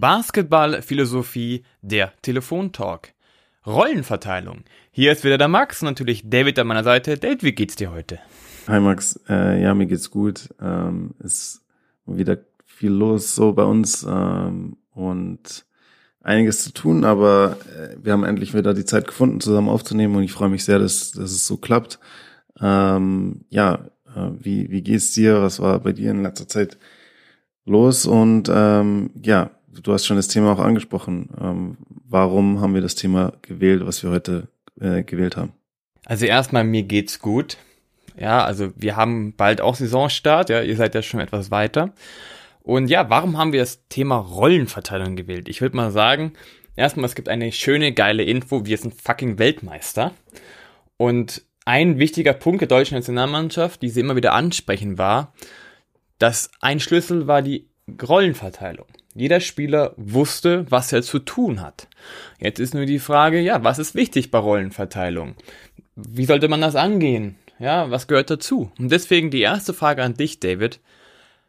Basketballphilosophie, der Telefontalk. Rollenverteilung. Hier ist wieder der Max natürlich David an meiner Seite. David, wie geht's dir heute? Hi Max, äh, ja, mir geht's gut. Ähm, ist wieder viel los so bei uns ähm, und einiges zu tun, aber äh, wir haben endlich wieder die Zeit gefunden, zusammen aufzunehmen und ich freue mich sehr, dass, dass es so klappt. Ähm, ja, äh, wie, wie geht's dir? Was war bei dir in letzter Zeit los? Und ähm, ja, du hast schon das Thema auch angesprochen. Ähm, warum haben wir das Thema gewählt, was wir heute äh, gewählt haben? Also erstmal, mir geht's gut. Ja, also wir haben bald auch Saisonstart, ja, ihr seid ja schon etwas weiter. Und ja, warum haben wir das Thema Rollenverteilung gewählt? Ich würde mal sagen, erstmal, es gibt eine schöne, geile Info, wir sind fucking Weltmeister. Und ein wichtiger Punkt der deutschen Nationalmannschaft, die sie immer wieder ansprechen, war, dass ein Schlüssel war die Rollenverteilung. Jeder Spieler wusste, was er zu tun hat. Jetzt ist nur die Frage, ja, was ist wichtig bei Rollenverteilung? Wie sollte man das angehen? Ja, was gehört dazu? Und deswegen die erste Frage an dich, David.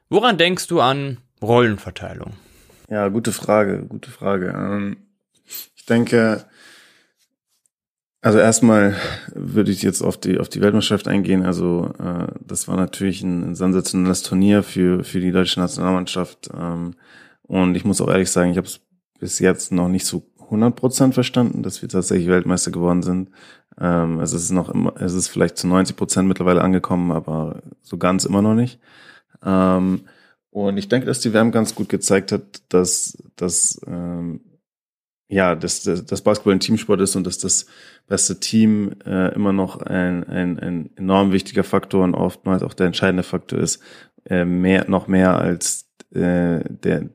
Woran denkst du an Rollenverteilung? Ja, gute Frage, gute Frage. Ähm, ich denke, also erstmal würde ich jetzt auf die auf die Weltmeisterschaft eingehen. Also äh, das war natürlich ein, sensationelles Turnier für für die deutsche Nationalmannschaft. Und ich muss auch ehrlich sagen, ich habe es bis jetzt noch nicht so 100% verstanden, dass wir tatsächlich Weltmeister geworden sind. Ähm, es ist noch immer, es ist vielleicht zu 90% mittlerweile angekommen, aber so ganz immer noch nicht. Ähm, und ich denke, dass die WM ganz gut gezeigt hat, dass, dass ähm, ja, dass, dass, dass Basketball ein Teamsport ist und dass das beste Team äh, immer noch ein, ein, ein enorm wichtiger Faktor und oftmals auch der entscheidende Faktor ist, äh, mehr, noch mehr als äh, der,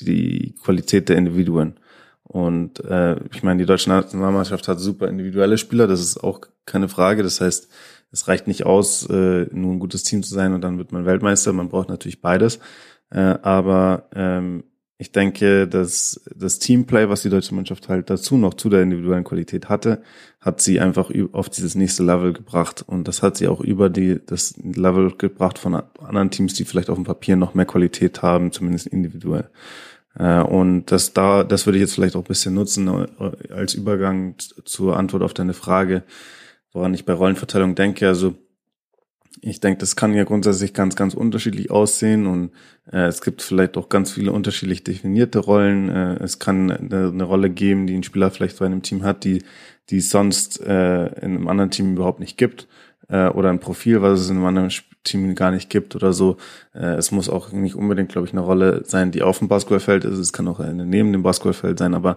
die Qualität der Individuen. Und äh, ich meine, die deutsche Nationalmannschaft hat super individuelle Spieler, das ist auch keine Frage. Das heißt, es reicht nicht aus, äh, nur ein gutes Team zu sein und dann wird man Weltmeister. Man braucht natürlich beides. Äh, aber ähm, ich denke, dass das Teamplay, was die deutsche Mannschaft halt dazu noch zu der individuellen Qualität hatte, hat sie einfach auf dieses nächste Level gebracht. Und das hat sie auch über die, das Level gebracht von anderen Teams, die vielleicht auf dem Papier noch mehr Qualität haben, zumindest individuell. Äh, und das da, das würde ich jetzt vielleicht auch ein bisschen nutzen äh, als Übergang zur Antwort auf deine Frage, woran ich bei Rollenverteilung denke. Also ich denke, das kann ja grundsätzlich ganz, ganz unterschiedlich aussehen und es gibt vielleicht auch ganz viele unterschiedlich definierte Rollen. Äh, es kann eine, eine, Rolle geben, die ein Spieler vielleicht bei einem Team hat, die, die es sonst äh, in einem anderen Team überhaupt nicht gibt äh, oder ein Profil, was es in einem anderen Team gar nicht gibt oder so. Äh, es muss auch nicht unbedingt, glaube ich, eine Rolle sein, die auf dem Basketballfeld ist. Es kann auch eine neben dem Basketballfeld sein, aber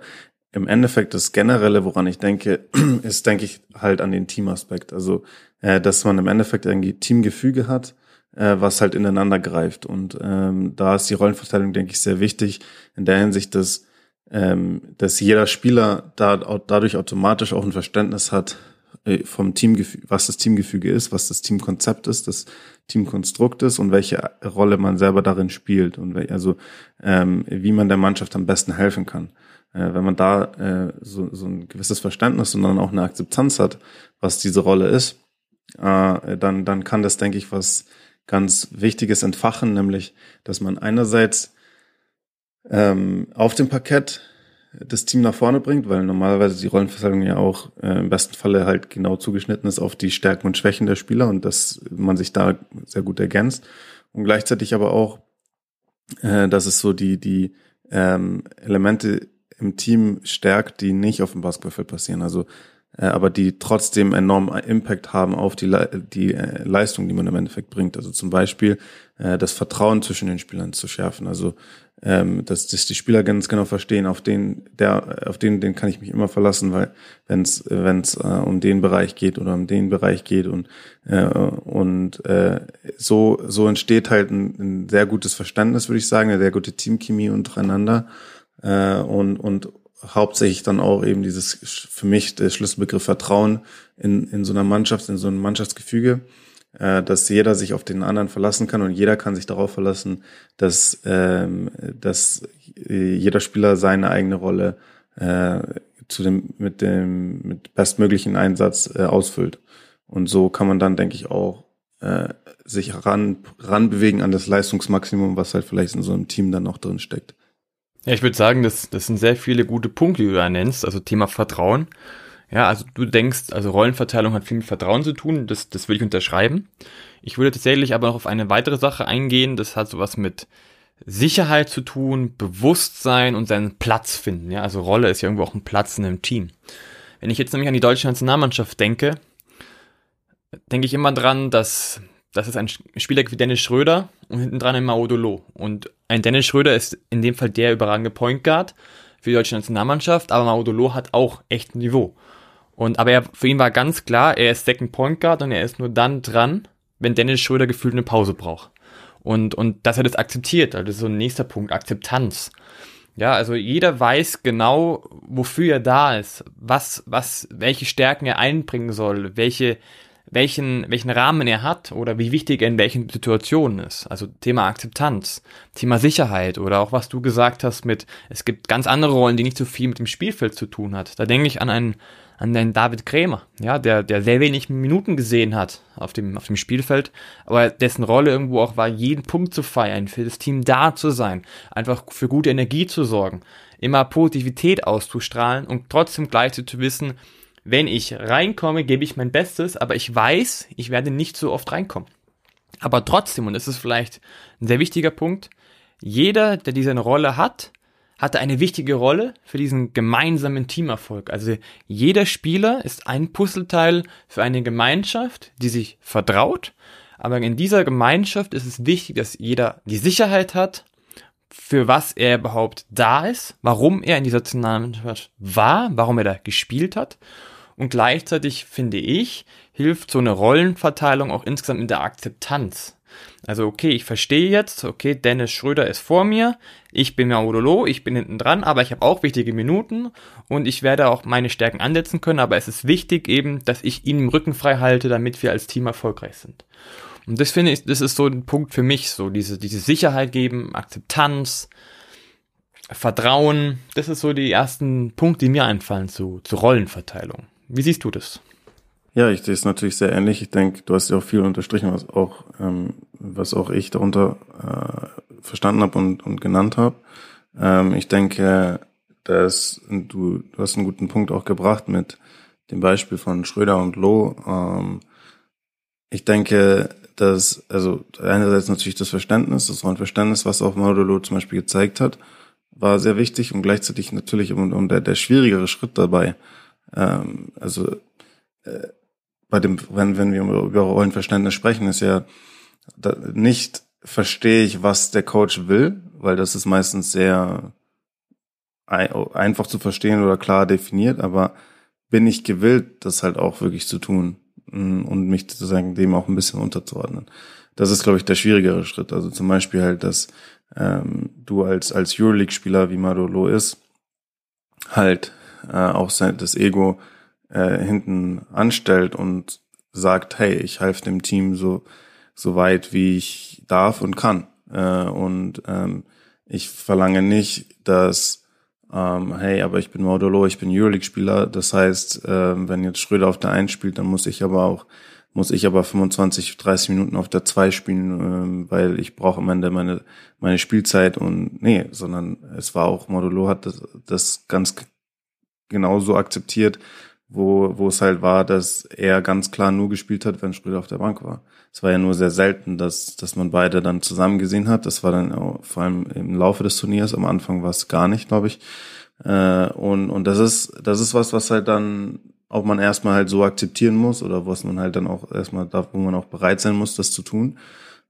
im Endeffekt das Generelle, woran ich denke, ist, denke ich, halt an den Teamaspekt. Also, äh, dass man im Endeffekt irgendwie Teamgefüge hat, äh, was halt ineinander greift. Und ähm, da ist die Rollenverteilung, denke ich, sehr wichtig in der Hinsicht, dass, ähm, dass jeder Spieler da dadurch automatisch auch ein Verständnis hat äh, vom Teamgefüge, was das Teamgefüge ist, was das Teamkonzept ist, das Teamkonstrukt ist und welche Rolle man selber darin spielt und also ähm, wie man der Mannschaft am besten helfen kann äh, wenn man da äh, so, so ein gewisses Verständnis und dann auch eine Akzeptanz hat, was diese Rolle ist, äh, dann, dann kann das, denke ich, was ganz Wichtiges entfachen, nämlich, dass man einerseits ähm, auf dem Parkett das Team nach vorne bringt, weil normalerweise die Rollenverteilung ja auch äh, im besten Falle halt genau zugeschnitten ist auf die Stärken und Schwächen der Spieler und dass man sich da sehr gut ergänzt und gleichzeitig aber auch, äh, dass es so die die ähm, Elemente im Team stärkt, die nicht auf dem Basketballfeld passieren. Also aber die trotzdem enormen Impact haben auf die, Le die äh, Leistung, die man im Endeffekt bringt. Also zum Beispiel äh, das Vertrauen zwischen den Spielern zu schärfen. Also ähm, dass, dass die Spieler ganz genau verstehen, auf den, der, auf den, den kann ich mich immer verlassen, weil wenn es wenn's, äh, um den Bereich geht oder um den Bereich geht und äh, und äh, so so entsteht halt ein, ein sehr gutes Verständnis, würde ich sagen, eine sehr gute Teamchemie untereinander äh, und, und hauptsächlich dann auch eben dieses, für mich der Schlüsselbegriff Vertrauen in, in so einer Mannschaft, in so einem Mannschaftsgefüge, äh, dass jeder sich auf den anderen verlassen kann und jeder kann sich darauf verlassen, dass, ähm, dass jeder Spieler seine eigene Rolle äh, zu dem, mit dem, mit bestmöglichen Einsatz äh, ausfüllt. Und so kann man dann, denke ich, auch äh, sich ran, ranbewegen an das Leistungsmaximum, was halt vielleicht in so einem Team dann noch drin steckt. Ja, ich würde sagen, das, das sind sehr viele gute Punkte, die du da nennst. Also Thema Vertrauen. Ja, also du denkst, also Rollenverteilung hat viel mit Vertrauen zu tun, das, das würde ich unterschreiben. Ich würde tatsächlich aber noch auf eine weitere Sache eingehen, das hat sowas mit Sicherheit zu tun, Bewusstsein und seinen Platz finden. Ja, also Rolle ist ja irgendwo auch ein Platz in einem Team. Wenn ich jetzt nämlich an die deutsche Nationalmannschaft denke, denke ich immer dran, dass das ist ein Spieler wie Dennis Schröder und hinten dran ein Maudolo. Und ein Dennis Schröder ist in dem Fall der überragende Point Guard für die deutsche Nationalmannschaft, aber Maudolo hat auch echt ein Niveau. Und aber er, für ihn war ganz klar, er ist Second Point Guard und er ist nur dann dran, wenn Dennis Schröder gefühlt eine Pause braucht. Und, und dass er das akzeptiert, also das ist so ein nächster Punkt, Akzeptanz. Ja, also jeder weiß genau, wofür er da ist, was, was, welche Stärken er einbringen soll, welche, welchen, welchen Rahmen er hat oder wie wichtig er in welchen Situationen ist. Also Thema Akzeptanz, Thema Sicherheit oder auch was du gesagt hast mit, es gibt ganz andere Rollen, die nicht so viel mit dem Spielfeld zu tun hat. Da denke ich an einen, an den David Krämer, ja, der, der sehr wenig Minuten gesehen hat auf dem, auf dem Spielfeld, aber dessen Rolle irgendwo auch war, jeden Punkt zu feiern, für das Team da zu sein, einfach für gute Energie zu sorgen, immer Positivität auszustrahlen und trotzdem gleichzeitig zu wissen, wenn ich reinkomme, gebe ich mein Bestes, aber ich weiß, ich werde nicht so oft reinkommen. Aber trotzdem, und das ist vielleicht ein sehr wichtiger Punkt, jeder, der diese Rolle hat, hatte eine wichtige Rolle für diesen gemeinsamen Teamerfolg. Also jeder Spieler ist ein Puzzleteil für eine Gemeinschaft, die sich vertraut. Aber in dieser Gemeinschaft ist es wichtig, dass jeder die Sicherheit hat, für was er überhaupt da ist, warum er in dieser Nationalmannschaft war, warum er da gespielt hat. Und gleichzeitig finde ich, hilft so eine Rollenverteilung auch insgesamt in der Akzeptanz. Also okay, ich verstehe jetzt, okay, Dennis Schröder ist vor mir, ich bin Maudolo, ich bin hinten dran, aber ich habe auch wichtige Minuten und ich werde auch meine Stärken ansetzen können, aber es ist wichtig eben, dass ich ihn im Rücken frei halte, damit wir als Team erfolgreich sind. Und das finde ich, das ist so ein Punkt für mich, so diese, diese Sicherheit geben, Akzeptanz, Vertrauen, das ist so die ersten Punkte, die mir einfallen zu, zu Rollenverteilung. Wie siehst du das? Ja, ich sehe es natürlich sehr ähnlich. Ich denke, du hast ja auch viel unterstrichen, was auch, ähm, was auch ich darunter äh, verstanden habe und, und genannt habe. Ähm, ich denke, dass du, du hast einen guten Punkt auch gebracht mit dem Beispiel von Schröder und Loh. Ähm, ich denke, dass, also einerseits natürlich das Verständnis, das Rollenverständnis, was auch Modulo zum Beispiel gezeigt hat, war sehr wichtig und gleichzeitig natürlich um, um der, der schwierigere Schritt dabei. Ähm, also äh, bei dem, wenn, wenn wir über Rollenverständnis sprechen, ist ja da, nicht verstehe ich, was der Coach will, weil das ist meistens sehr einfach zu verstehen oder klar definiert, aber bin ich gewillt, das halt auch wirklich zu tun mm, und mich sozusagen dem auch ein bisschen unterzuordnen. Das ist, glaube ich, der schwierigere Schritt. Also zum Beispiel halt, dass ähm, du als als Euroleague-Spieler wie Madolo ist, halt äh, auch sein, das Ego äh, hinten anstellt und sagt, hey, ich helfe dem Team so, so weit, wie ich darf und kann. Äh, und ähm, ich verlange nicht, dass, ähm, hey, aber ich bin Modulo, ich bin Euroleague-Spieler. Das heißt, äh, wenn jetzt Schröder auf der 1 spielt, dann muss ich aber auch muss ich aber 25, 30 Minuten auf der 2 spielen, äh, weil ich brauche am Ende meine, meine Spielzeit und nee, sondern es war auch, Modulo hat das, das ganz genauso akzeptiert, wo, wo es halt war, dass er ganz klar nur gespielt hat, wenn Schröder auf der Bank war. Es war ja nur sehr selten, dass, dass man beide dann zusammen gesehen hat. Das war dann auch, vor allem im Laufe des Turniers. Am Anfang war es gar nicht, glaube ich. Äh, und, und das ist, das ist was, was halt dann auch man erstmal halt so akzeptieren muss oder was man halt dann auch erstmal da, wo man auch bereit sein muss, das zu tun.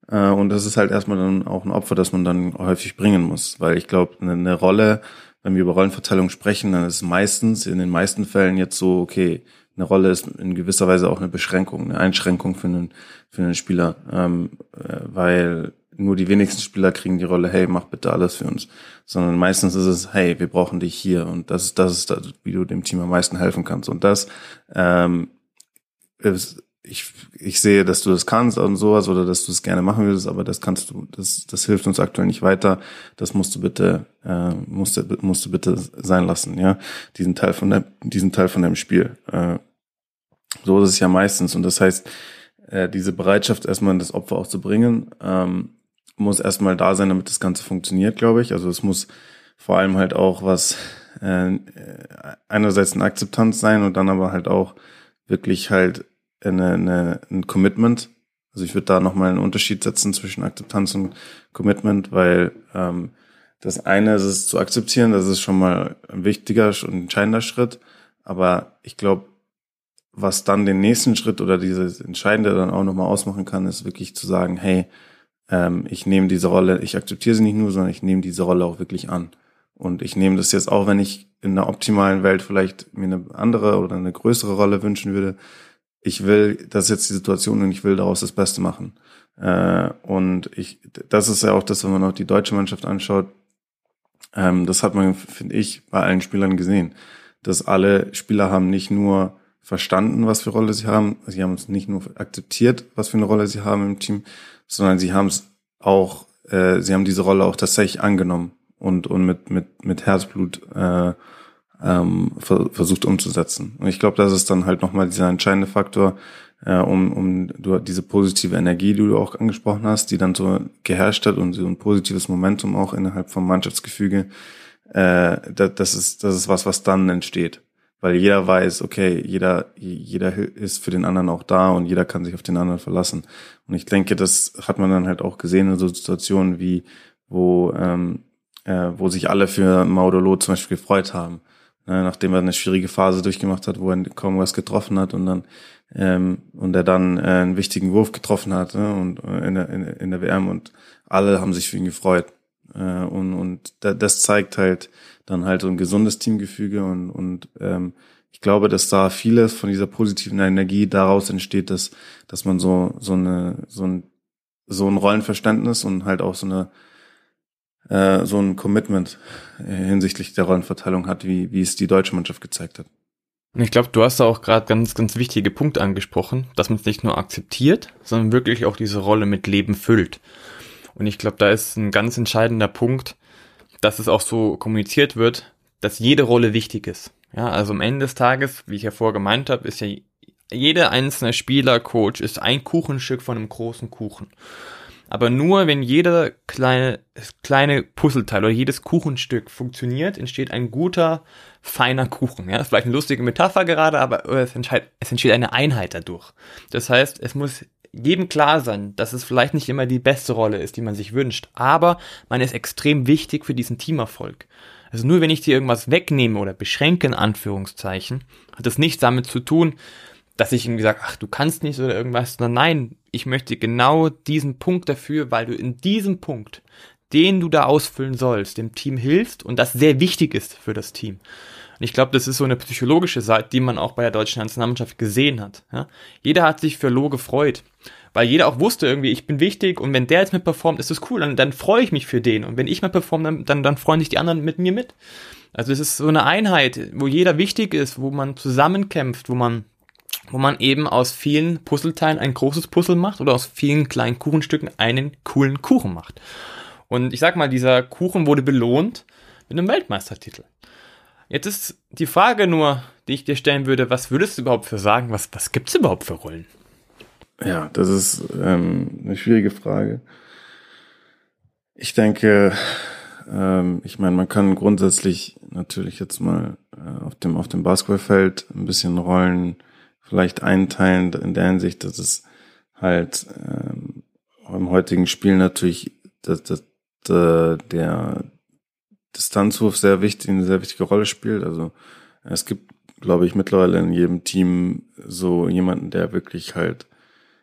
Äh, und das ist halt erstmal dann auch ein Opfer, das man dann häufig bringen muss. Weil ich glaube, eine, eine Rolle, wenn wir über Rollenverteilung sprechen, dann ist meistens, in den meisten Fällen jetzt so, okay, eine Rolle ist in gewisser Weise auch eine Beschränkung, eine Einschränkung für einen, für einen Spieler, ähm, äh, weil nur die wenigsten Spieler kriegen die Rolle, hey, mach bitte alles für uns, sondern meistens ist es, hey, wir brauchen dich hier. Und das ist das, ist das wie du dem Team am meisten helfen kannst. Und das ähm, ist, ich, ich sehe, dass du das kannst und sowas oder dass du es gerne machen würdest, aber das kannst du, das, das hilft uns aktuell nicht weiter. Das musst du bitte, äh, musst du, musst du bitte sein lassen, ja, diesen Teil von deinem, diesen Teil von deinem Spiel. Äh, so ist es ja meistens und das heißt, äh, diese Bereitschaft erstmal das Opfer auch zu bringen, ähm, muss erstmal da sein, damit das Ganze funktioniert, glaube ich. Also es muss vor allem halt auch was äh, einerseits eine Akzeptanz sein und dann aber halt auch wirklich halt eine, eine, ein Commitment. Also ich würde da nochmal einen Unterschied setzen zwischen Akzeptanz und Commitment, weil ähm, das eine ist es zu akzeptieren, das ist schon mal ein wichtiger und entscheidender Schritt. Aber ich glaube, was dann den nächsten Schritt oder dieses Entscheidende dann auch nochmal ausmachen kann, ist wirklich zu sagen, hey, ähm, ich nehme diese Rolle, ich akzeptiere sie nicht nur, sondern ich nehme diese Rolle auch wirklich an. Und ich nehme das jetzt auch, wenn ich in einer optimalen Welt vielleicht mir eine andere oder eine größere Rolle wünschen würde. Ich will, das ist jetzt die Situation und ich will daraus das Beste machen. Äh, und ich, das ist ja auch das, wenn man auch die deutsche Mannschaft anschaut. Ähm, das hat man, finde ich, bei allen Spielern gesehen, dass alle Spieler haben nicht nur verstanden, was für Rolle sie haben, sie haben es nicht nur akzeptiert, was für eine Rolle sie haben im Team, sondern sie haben es auch, äh, sie haben diese Rolle auch tatsächlich angenommen und, und mit, mit, mit Herzblut äh, ähm, versucht umzusetzen. Und ich glaube, das ist dann halt nochmal dieser entscheidende Faktor, äh, um, um du, diese positive Energie, die du auch angesprochen hast, die dann so geherrscht hat und so ein positives Momentum auch innerhalb vom Mannschaftsgefüge, äh, das, das, ist, das ist was, was dann entsteht. Weil jeder weiß, okay, jeder, jeder ist für den anderen auch da und jeder kann sich auf den anderen verlassen. Und ich denke, das hat man dann halt auch gesehen in so Situationen wie, wo ähm, äh, wo sich alle für Maudolo zum Beispiel gefreut haben. Ne, nachdem er eine schwierige Phase durchgemacht hat, wo er kaum was getroffen hat und dann ähm, und er dann äh, einen wichtigen Wurf getroffen hat ne, und äh, in, der, in, in der WM und alle haben sich für ihn gefreut. Äh, und und das zeigt halt dann halt so ein gesundes Teamgefüge und, und ähm, ich glaube, dass da vieles von dieser positiven Energie daraus entsteht, dass, dass man so, so eine, so ein, so ein Rollenverständnis und halt auch so eine äh, so ein Commitment äh, hinsichtlich der Rollenverteilung hat, wie, wie es die deutsche Mannschaft gezeigt hat. Ich glaube, du hast da auch gerade ganz, ganz wichtige Punkte angesprochen, dass man es nicht nur akzeptiert, sondern wirklich auch diese Rolle mit Leben füllt. Und ich glaube, da ist ein ganz entscheidender Punkt, dass es auch so kommuniziert wird, dass jede Rolle wichtig ist. Ja, also am Ende des Tages, wie ich ja vorher gemeint habe, ist ja jeder einzelne Spieler, Coach ist ein Kuchenstück von einem großen Kuchen. Aber nur wenn jeder kleine, kleine Puzzleteil oder jedes Kuchenstück funktioniert, entsteht ein guter, feiner Kuchen. Ja, das ist vielleicht eine lustige Metapher gerade, aber es es entsteht eine Einheit dadurch. Das heißt, es muss jedem klar sein, dass es vielleicht nicht immer die beste Rolle ist, die man sich wünscht, aber man ist extrem wichtig für diesen Teamerfolg. Also nur wenn ich dir irgendwas wegnehme oder beschränke in Anführungszeichen, hat das nichts damit zu tun, dass ich irgendwie sage, ach, du kannst nicht oder irgendwas, sondern nein, ich möchte genau diesen Punkt dafür, weil du in diesem Punkt, den du da ausfüllen sollst, dem Team hilfst und das sehr wichtig ist für das Team. Und ich glaube, das ist so eine psychologische Seite, die man auch bei der deutschen Nationalmannschaft gesehen hat. Ja? Jeder hat sich für Lo gefreut, weil jeder auch wusste irgendwie, ich bin wichtig und wenn der jetzt mit performt, ist das cool, dann, dann freue ich mich für den und wenn ich mal performe, dann, dann, dann freuen sich die anderen mit mir mit. Also es ist so eine Einheit, wo jeder wichtig ist, wo man zusammenkämpft, wo man wo man eben aus vielen Puzzleteilen ein großes Puzzle macht oder aus vielen kleinen Kuchenstücken einen coolen Kuchen macht. Und ich sag mal, dieser Kuchen wurde belohnt mit einem Weltmeistertitel. Jetzt ist die Frage nur, die ich dir stellen würde, was würdest du überhaupt für sagen, was, was gibt's überhaupt für Rollen? Ja, das ist ähm, eine schwierige Frage. Ich denke, ähm, ich meine, man kann grundsätzlich natürlich jetzt mal äh, auf dem auf dem Basketballfeld ein bisschen Rollen vielleicht einteilen in der Hinsicht, dass es halt ähm, im heutigen Spiel natürlich dass, dass, dass der Distanzwurf sehr wichtig, eine sehr wichtige Rolle spielt. Also es gibt, glaube ich, mittlerweile in jedem Team so jemanden, der wirklich halt,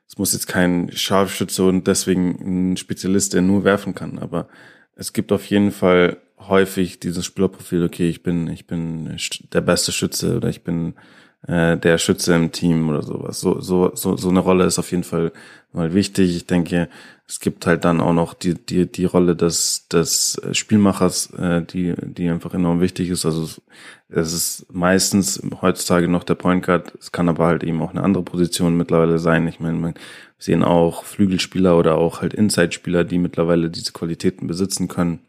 es muss jetzt kein Scharfschütze und deswegen ein Spezialist, der nur werfen kann, aber es gibt auf jeden Fall häufig dieses Spielerprofil, okay, ich bin, ich bin der beste Schütze oder ich bin äh, der Schütze im Team oder sowas. So, so, so, so eine Rolle ist auf jeden Fall mal wichtig. Ich denke, es gibt halt dann auch noch die, die, die Rolle des, des Spielmachers, äh, die, die einfach enorm wichtig ist. Also es ist meistens heutzutage noch der Point Guard. Es kann aber halt eben auch eine andere Position mittlerweile sein. Ich meine, man sehen auch Flügelspieler oder auch halt Inside-Spieler, die mittlerweile diese Qualitäten besitzen können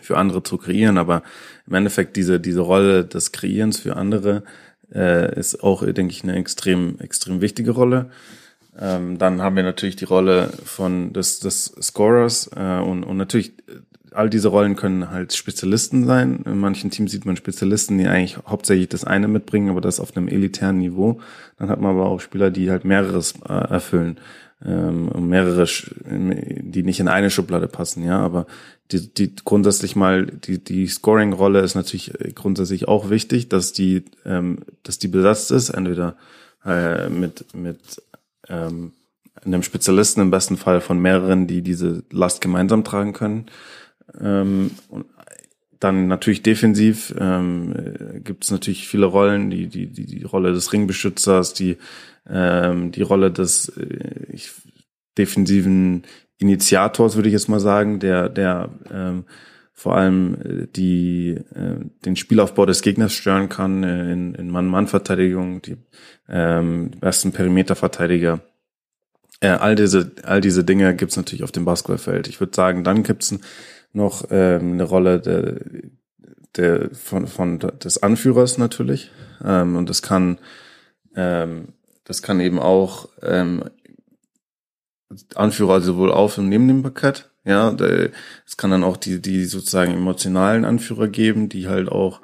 für andere zu kreieren, aber im Endeffekt diese, diese Rolle des Kreierens für andere äh, ist auch, denke ich, eine extrem, extrem wichtige Rolle. Ähm, dann haben wir natürlich die Rolle von des, des Scorers äh, und, und natürlich all diese Rollen können halt Spezialisten sein. In manchen Teams sieht man Spezialisten, die eigentlich hauptsächlich das eine mitbringen, aber das auf einem elitären Niveau. Dann hat man aber auch Spieler, die halt mehreres äh, erfüllen ähm, mehrere, die nicht in eine Schublade passen, ja, aber die, die grundsätzlich mal die die Scoring-Rolle ist natürlich grundsätzlich auch wichtig, dass die ähm, dass die besetzt ist, entweder äh, mit mit ähm, einem Spezialisten im besten Fall von mehreren, die diese Last gemeinsam tragen können. Ähm, und dann natürlich defensiv ähm, gibt es natürlich viele Rollen, die, die, die, die Rolle des Ringbeschützers, die, ähm, die Rolle des äh, ich, defensiven Initiators, würde ich jetzt mal sagen, der, der ähm, vor allem äh, die, äh, den Spielaufbau des Gegners stören kann äh, in, in Mann-Mann-Verteidigung, die ähm, besten Perimeterverteidiger. Äh, all diese, all diese Dinge gibt's natürlich auf dem Basketballfeld. Ich würde sagen, dann gibt's noch ähm, eine Rolle der, der von, von des Anführers natürlich. Ähm, und das kann ähm, das kann eben auch ähm, Anführer sowohl auf und neben dem Parkett. Ja, es kann dann auch die die sozusagen emotionalen Anführer geben, die halt auch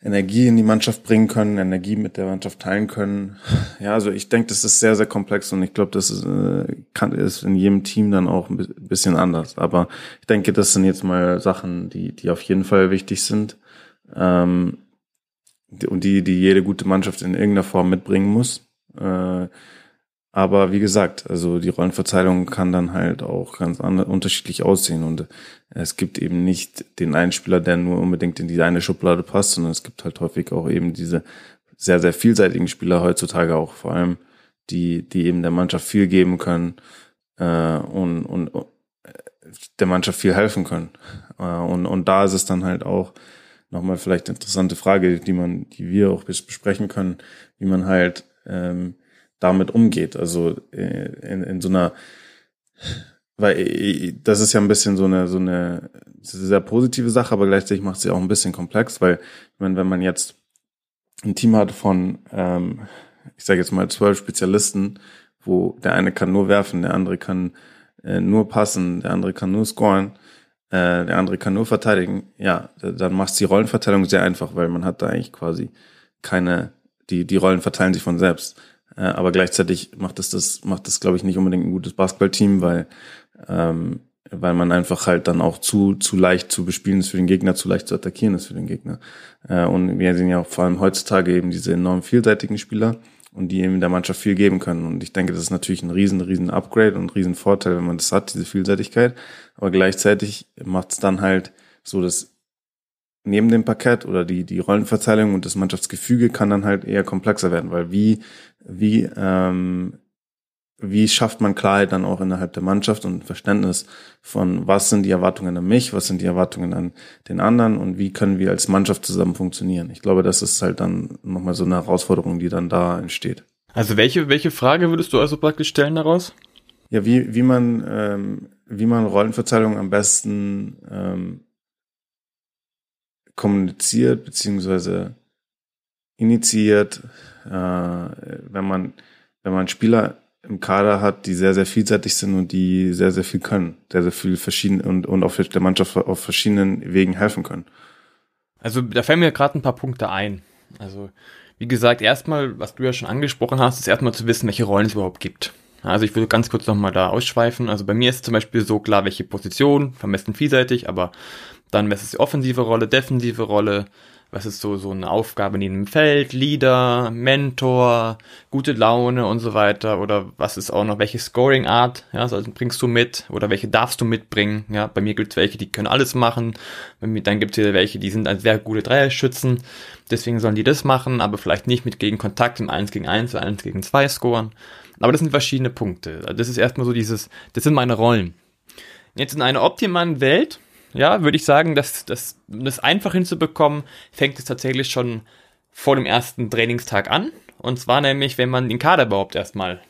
Energie in die Mannschaft bringen können, Energie mit der Mannschaft teilen können. Ja, also ich denke, das ist sehr, sehr komplex und ich glaube, das ist, äh, kann, ist in jedem Team dann auch ein bisschen anders. Aber ich denke, das sind jetzt mal Sachen, die, die auf jeden Fall wichtig sind ähm, und die, die jede gute Mannschaft in irgendeiner Form mitbringen muss. Äh, aber wie gesagt, also die Rollenverteilung kann dann halt auch ganz unterschiedlich aussehen und es gibt eben nicht den einen Spieler, der nur unbedingt in die eine Schublade passt, sondern es gibt halt häufig auch eben diese sehr, sehr vielseitigen Spieler heutzutage auch vor allem, die, die eben der Mannschaft viel geben können äh, und, und äh, der Mannschaft viel helfen können. Äh, und, und da ist es dann halt auch nochmal vielleicht interessante Frage, die man, die wir auch besprechen können, wie man halt ähm, damit umgeht. Also äh, in, in so einer, weil äh, das ist ja ein bisschen so eine, so eine sehr positive Sache, aber gleichzeitig macht sie auch ein bisschen komplex, weil meine, wenn man jetzt ein Team hat von, ähm, ich sage jetzt mal zwölf Spezialisten, wo der eine kann nur werfen, der andere kann äh, nur passen, der andere kann nur scoren, äh, der andere kann nur verteidigen, ja, dann macht die Rollenverteilung sehr einfach, weil man hat da eigentlich quasi keine, die, die Rollen verteilen sich von selbst. Äh, aber gleichzeitig macht es das, macht das, glaube ich, nicht unbedingt ein gutes Basketballteam, weil, ähm, weil man einfach halt dann auch zu, zu leicht zu bespielen ist für den Gegner, zu leicht zu attackieren ist für den Gegner. Äh, und wir sehen ja auch vor allem heutzutage eben diese enorm vielseitigen Spieler und die eben der Mannschaft viel geben können. Und ich denke, das ist natürlich ein riesen, riesen Upgrade und ein riesen Vorteil, wenn man das hat, diese Vielseitigkeit. Aber gleichzeitig macht es dann halt so, dass neben dem Parkett oder die, die Rollenverteilung und das Mannschaftsgefüge kann dann halt eher komplexer werden, weil wie, wie, ähm, wie schafft man Klarheit dann auch innerhalb der Mannschaft und Verständnis von, was sind die Erwartungen an mich, was sind die Erwartungen an den anderen und wie können wir als Mannschaft zusammen funktionieren. Ich glaube, das ist halt dann nochmal so eine Herausforderung, die dann da entsteht. Also welche, welche Frage würdest du also praktisch stellen daraus? Ja, wie, wie man, ähm, wie man Rollenverteilung am besten ähm, kommuniziert beziehungsweise initiiert, äh, wenn man wenn man Spieler im Kader hat, die sehr sehr vielseitig sind und die sehr sehr viel können, sehr sehr viel verschieden und und auf der Mannschaft auf verschiedenen Wegen helfen können. Also da fällen mir gerade ein paar Punkte ein. Also wie gesagt, erstmal, was du ja schon angesprochen hast, ist erstmal zu wissen, welche Rollen es überhaupt gibt. Also ich würde ganz kurz nochmal da ausschweifen. Also bei mir ist zum Beispiel so klar, welche Position, vermessen vielseitig, aber dann, was ist die offensive Rolle, defensive Rolle, was ist so, so eine Aufgabe in jedem Feld, Leader, Mentor, gute Laune und so weiter, oder was ist auch noch, welche Scoring-Art, ja, also bringst du mit, oder welche darfst du mitbringen, ja, bei mir gibt's welche, die können alles machen, bei mir, dann gibt's wieder welche, die sind ein sehr gute Dreierschützen, deswegen sollen die das machen, aber vielleicht nicht mit gegen Kontakt im 1 gegen 1 oder 1 gegen 2 scoren, aber das sind verschiedene Punkte, das ist erstmal so dieses, das sind meine Rollen. Jetzt in einer optimalen Welt, ja, würde ich sagen, dass, dass das einfach hinzubekommen, fängt es tatsächlich schon vor dem ersten Trainingstag an. Und zwar nämlich, wenn man den Kader überhaupt erstmal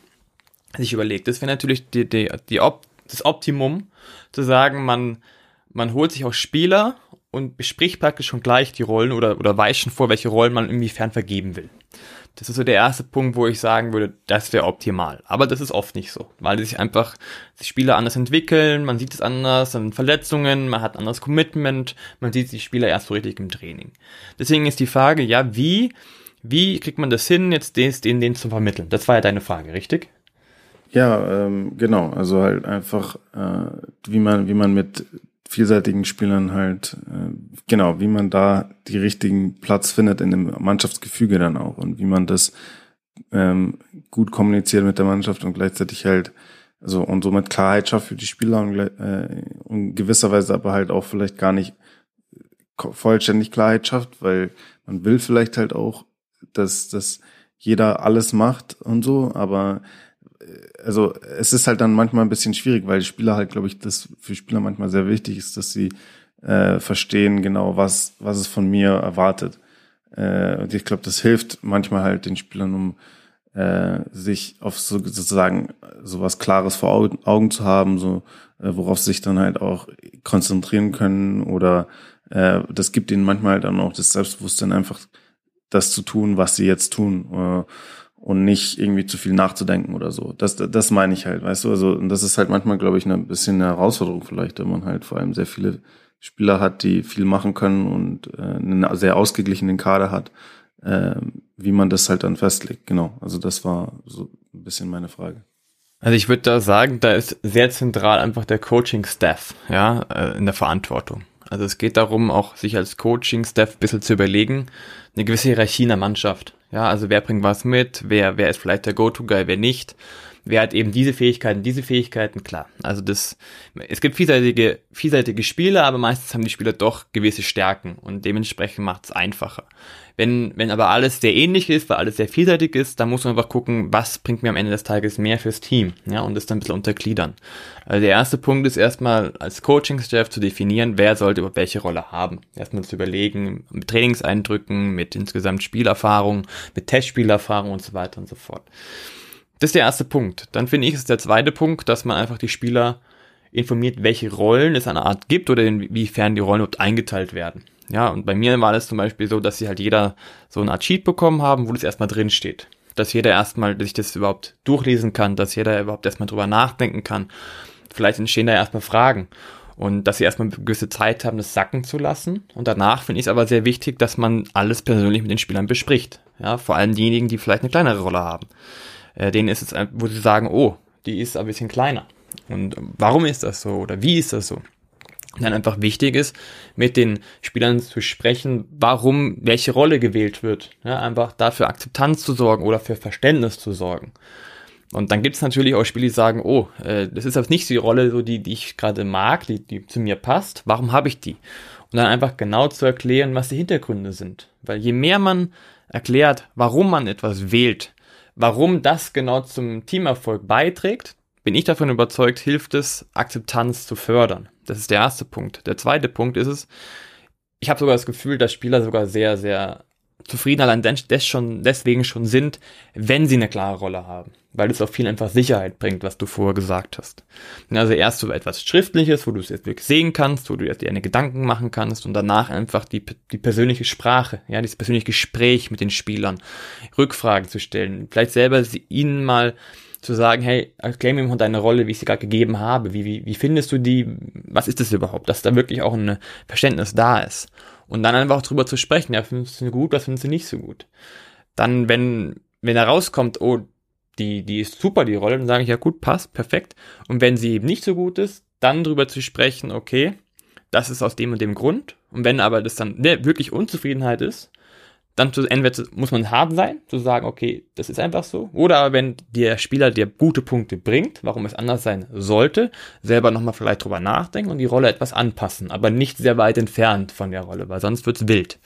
sich überlegt. Das wäre natürlich die, die, die Op das Optimum, zu sagen, man, man holt sich auch Spieler und bespricht praktisch schon gleich die Rollen oder, oder weiß schon vor, welche Rollen man inwiefern vergeben will. Das ist so der erste Punkt, wo ich sagen würde, das wäre optimal. Aber das ist oft nicht so, weil sich einfach die Spieler anders entwickeln, man sieht es anders, dann Verletzungen, man hat ein anderes Commitment, man sieht die Spieler erst so richtig im Training. Deswegen ist die Frage, ja, wie, wie kriegt man das hin, jetzt den, den, den zu vermitteln? Das war ja deine Frage, richtig? Ja, ähm, genau. Also halt einfach, äh, wie man, wie man mit vielseitigen Spielern halt, äh, genau, wie man da die richtigen Platz findet in dem Mannschaftsgefüge dann auch und wie man das ähm, gut kommuniziert mit der Mannschaft und gleichzeitig halt, also und somit Klarheit schafft für die Spieler und, äh, und gewisserweise aber halt auch vielleicht gar nicht vollständig Klarheit schafft, weil man will vielleicht halt auch, dass, dass jeder alles macht und so, aber also es ist halt dann manchmal ein bisschen schwierig, weil Spieler halt, glaube ich, das für Spieler manchmal sehr wichtig ist, dass sie äh, verstehen genau, was, was es von mir erwartet. Äh, und ich glaube, das hilft manchmal halt den Spielern, um äh, sich auf so, sozusagen sowas Klares vor Augen, Augen zu haben, so äh, worauf sie sich dann halt auch konzentrieren können oder äh, das gibt ihnen manchmal dann auch das Selbstbewusstsein einfach das zu tun, was sie jetzt tun. Äh, und nicht irgendwie zu viel nachzudenken oder so. Das, das meine ich halt, weißt du, also und das ist halt manchmal, glaube ich, ein bisschen eine Herausforderung vielleicht, wenn man halt vor allem sehr viele Spieler hat, die viel machen können und äh, einen sehr ausgeglichenen Kader hat, äh, wie man das halt dann festlegt. Genau, also das war so ein bisschen meine Frage. Also ich würde da sagen, da ist sehr zentral einfach der Coaching-Staff, ja, äh, in der Verantwortung. Also es geht darum, auch sich als Coaching-Staff ein bisschen zu überlegen, eine gewisse Hierarchie in der Mannschaft. Ja, also wer bringt was mit, wer, wer ist vielleicht der Go-To-Guy, wer nicht. Wer hat eben diese Fähigkeiten, diese Fähigkeiten, klar. Also das, es gibt vielseitige, vielseitige Spieler, aber meistens haben die Spieler doch gewisse Stärken und dementsprechend macht es einfacher. Wenn, wenn aber alles sehr ähnlich ist, weil alles sehr vielseitig ist, dann muss man einfach gucken, was bringt mir am Ende des Tages mehr fürs Team, ja, und das dann ein bisschen untergliedern. Also der erste Punkt ist erstmal als Coaching-Staff zu definieren, wer sollte überhaupt welche Rolle haben. Erstmal zu überlegen, mit Trainingseindrücken, mit insgesamt Spielerfahrung, mit Testspielerfahrung und so weiter und so fort. Das ist der erste Punkt. Dann finde ich, ist der zweite Punkt, dass man einfach die Spieler informiert, welche Rollen es eine Art gibt oder inwiefern die Rollen überhaupt eingeteilt werden. Ja, und bei mir war das zum Beispiel so, dass sie halt jeder so eine Art Sheet bekommen haben, wo das erstmal drin steht. Dass jeder erstmal sich das überhaupt durchlesen kann, dass jeder überhaupt erstmal drüber nachdenken kann. Vielleicht entstehen da erstmal Fragen. Und dass sie erstmal eine gewisse Zeit haben, das sacken zu lassen. Und danach finde ich es aber sehr wichtig, dass man alles persönlich mit den Spielern bespricht. Ja, vor allem diejenigen, die vielleicht eine kleinere Rolle haben. Äh, denen ist es, wo sie sagen, oh, die ist ein bisschen kleiner. Und warum ist das so? Oder wie ist das so? dann einfach wichtig ist, mit den Spielern zu sprechen, warum welche Rolle gewählt wird. Ja, einfach dafür Akzeptanz zu sorgen oder für Verständnis zu sorgen. Und dann gibt es natürlich auch Spiele, die sagen, oh, äh, das ist aber nicht die Rolle, so die, die ich gerade mag, die, die zu mir passt. Warum habe ich die? Und dann einfach genau zu erklären, was die Hintergründe sind. Weil je mehr man erklärt, warum man etwas wählt, warum das genau zum Teamerfolg beiträgt, bin ich davon überzeugt, hilft es, Akzeptanz zu fördern. Das ist der erste Punkt. Der zweite Punkt ist es, ich habe sogar das Gefühl, dass Spieler sogar sehr, sehr zufrieden allein des schon, deswegen schon sind, wenn sie eine klare Rolle haben. Weil es auch viel einfach Sicherheit bringt, was du vorher gesagt hast. Also erst so etwas Schriftliches, wo du es jetzt wirklich sehen kannst, wo du dir deine Gedanken machen kannst und danach einfach die, die persönliche Sprache, ja, dieses persönliche Gespräch mit den Spielern, Rückfragen zu stellen, vielleicht selber ihnen mal zu sagen, hey, erklär mir mal deine Rolle, wie ich sie gerade gegeben habe. Wie, wie, wie findest du die? Was ist das überhaupt? Dass da wirklich auch ein Verständnis da ist. Und dann einfach drüber zu sprechen, ja, findest du gut, was findest du nicht so gut? Dann, wenn, wenn da rauskommt, oh, die, die ist super, die Rolle, dann sage ich, ja gut, passt, perfekt. Und wenn sie eben nicht so gut ist, dann drüber zu sprechen, okay, das ist aus dem und dem Grund. Und wenn aber das dann wirklich Unzufriedenheit ist, dann zu, entweder muss man hart sein, zu sagen, okay, das ist einfach so. Oder wenn der Spieler dir gute Punkte bringt, warum es anders sein sollte, selber nochmal vielleicht drüber nachdenken und die Rolle etwas anpassen, aber nicht sehr weit entfernt von der Rolle, weil sonst wird's wild.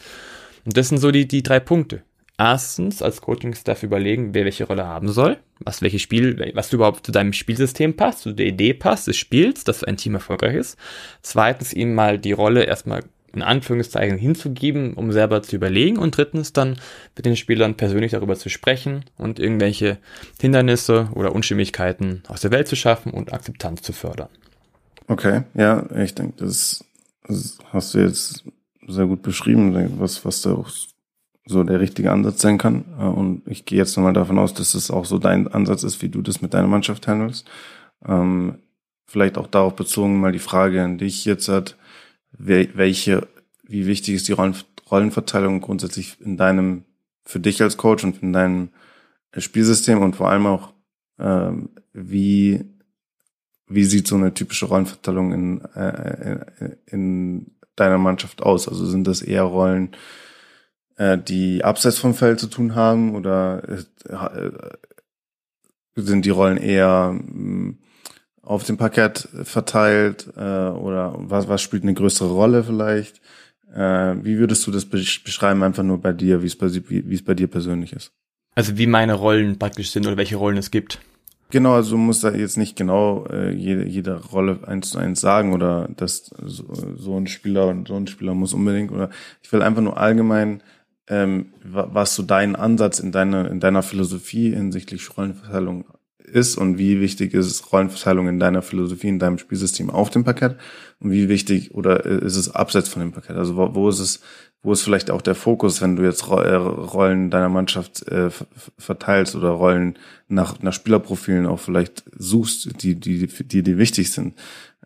Und das sind so die, die drei Punkte. Erstens, als Coaching-Staff überlegen, wer welche Rolle haben soll, was welches Spiel, was überhaupt zu deinem Spielsystem passt, zu der Idee passt des Spiels, dass ein Team erfolgreich ist. Zweitens, ihm mal die Rolle erstmal in Anführungszeichen hinzugeben, um selber zu überlegen und drittens dann mit den Spielern persönlich darüber zu sprechen und irgendwelche Hindernisse oder Unstimmigkeiten aus der Welt zu schaffen und Akzeptanz zu fördern. Okay, ja, ich denke, das Das hast du jetzt sehr gut beschrieben, was, was da auch so der richtige Ansatz sein kann. Äh, und ich gehe jetzt nochmal davon aus, dass es auch so dein Ansatz ist, wie du das mit deiner Mannschaft handelst. Ähm, vielleicht auch darauf bezogen mal die Frage an dich jetzt hat, welche, wie wichtig ist die Rollen, Rollenverteilung grundsätzlich in deinem, für dich als Coach und in deinem Spielsystem und vor allem auch, ähm, wie, wie sieht so eine typische Rollenverteilung in, äh, in deiner Mannschaft aus? Also sind das eher Rollen, äh, die abseits vom Feld zu tun haben oder äh, sind die Rollen eher mh, auf dem Parkett verteilt äh, oder was, was spielt eine größere Rolle vielleicht? Äh, wie würdest du das beschreiben, einfach nur bei dir, wie es bei, wie, es bei dir persönlich ist? Also wie meine Rollen praktisch sind oder welche Rollen es gibt. Genau, also muss da jetzt nicht genau äh, jede, jede Rolle eins zu eins sagen oder dass so, so ein Spieler und so ein Spieler muss unbedingt oder ich will einfach nur allgemein ähm, was so dein Ansatz in deiner in deiner Philosophie hinsichtlich Rollenverteilung ist und wie wichtig ist Rollenverteilung in deiner Philosophie, in deinem Spielsystem auf dem Parkett und wie wichtig oder ist es abseits von dem Parkett? Also wo, wo ist es, wo ist vielleicht auch der Fokus, wenn du jetzt äh, Rollen deiner Mannschaft äh, verteilst oder Rollen nach, nach Spielerprofilen auch vielleicht suchst, die, die, die dir wichtig sind?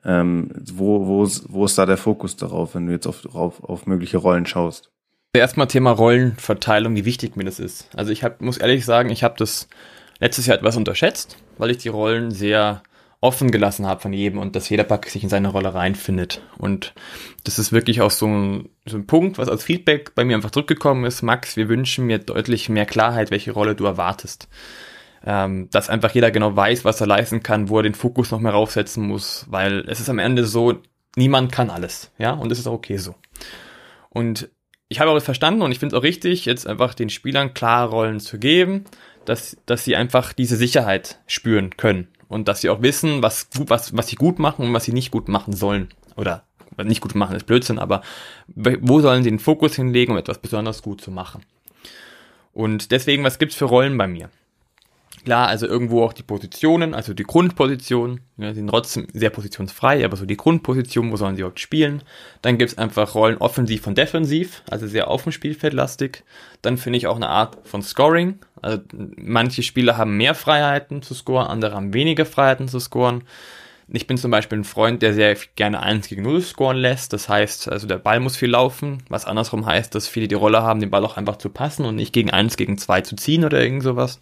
Ähm, wo, wo, ist, wo ist da der Fokus darauf, wenn du jetzt auf, auf, auf mögliche Rollen schaust? Erstmal Thema Rollenverteilung, wie wichtig mir das ist. Also ich hab, muss ehrlich sagen, ich habe das letztes Jahr etwas unterschätzt, weil ich die Rollen sehr offen gelassen habe von jedem und dass jeder Pack sich in seine Rolle reinfindet. Und das ist wirklich auch so ein, so ein Punkt, was als Feedback bei mir einfach zurückgekommen ist. Max, wir wünschen mir deutlich mehr Klarheit, welche Rolle du erwartest. Ähm, dass einfach jeder genau weiß, was er leisten kann, wo er den Fokus noch mehr raufsetzen muss, weil es ist am Ende so, niemand kann alles, ja, und es ist auch okay so. Und ich habe auch verstanden und ich finde es auch richtig, jetzt einfach den Spielern klare Rollen zu geben, dass, dass sie einfach diese Sicherheit spüren können und dass sie auch wissen, was, was, was sie gut machen und was sie nicht gut machen sollen. Oder nicht gut machen ist Blödsinn, aber wo sollen sie den Fokus hinlegen, um etwas besonders gut zu machen? Und deswegen, was gibt's für Rollen bei mir? Klar, also irgendwo auch die Positionen, also die Grundpositionen, ja, sind trotzdem sehr positionsfrei, aber so die Grundposition, wo sollen sie überhaupt spielen? Dann gibt's einfach Rollen offensiv und defensiv, also sehr auf dem Spielfeld lastig. Dann finde ich auch eine Art von Scoring. Also manche Spieler haben mehr Freiheiten zu scoren, andere haben weniger Freiheiten zu scoren. Ich bin zum Beispiel ein Freund, der sehr gerne 1 gegen 0 scoren lässt. Das heißt, also der Ball muss viel laufen, was andersrum heißt, dass viele die Rolle haben, den Ball auch einfach zu passen und nicht gegen 1 gegen 2 zu ziehen oder irgend sowas.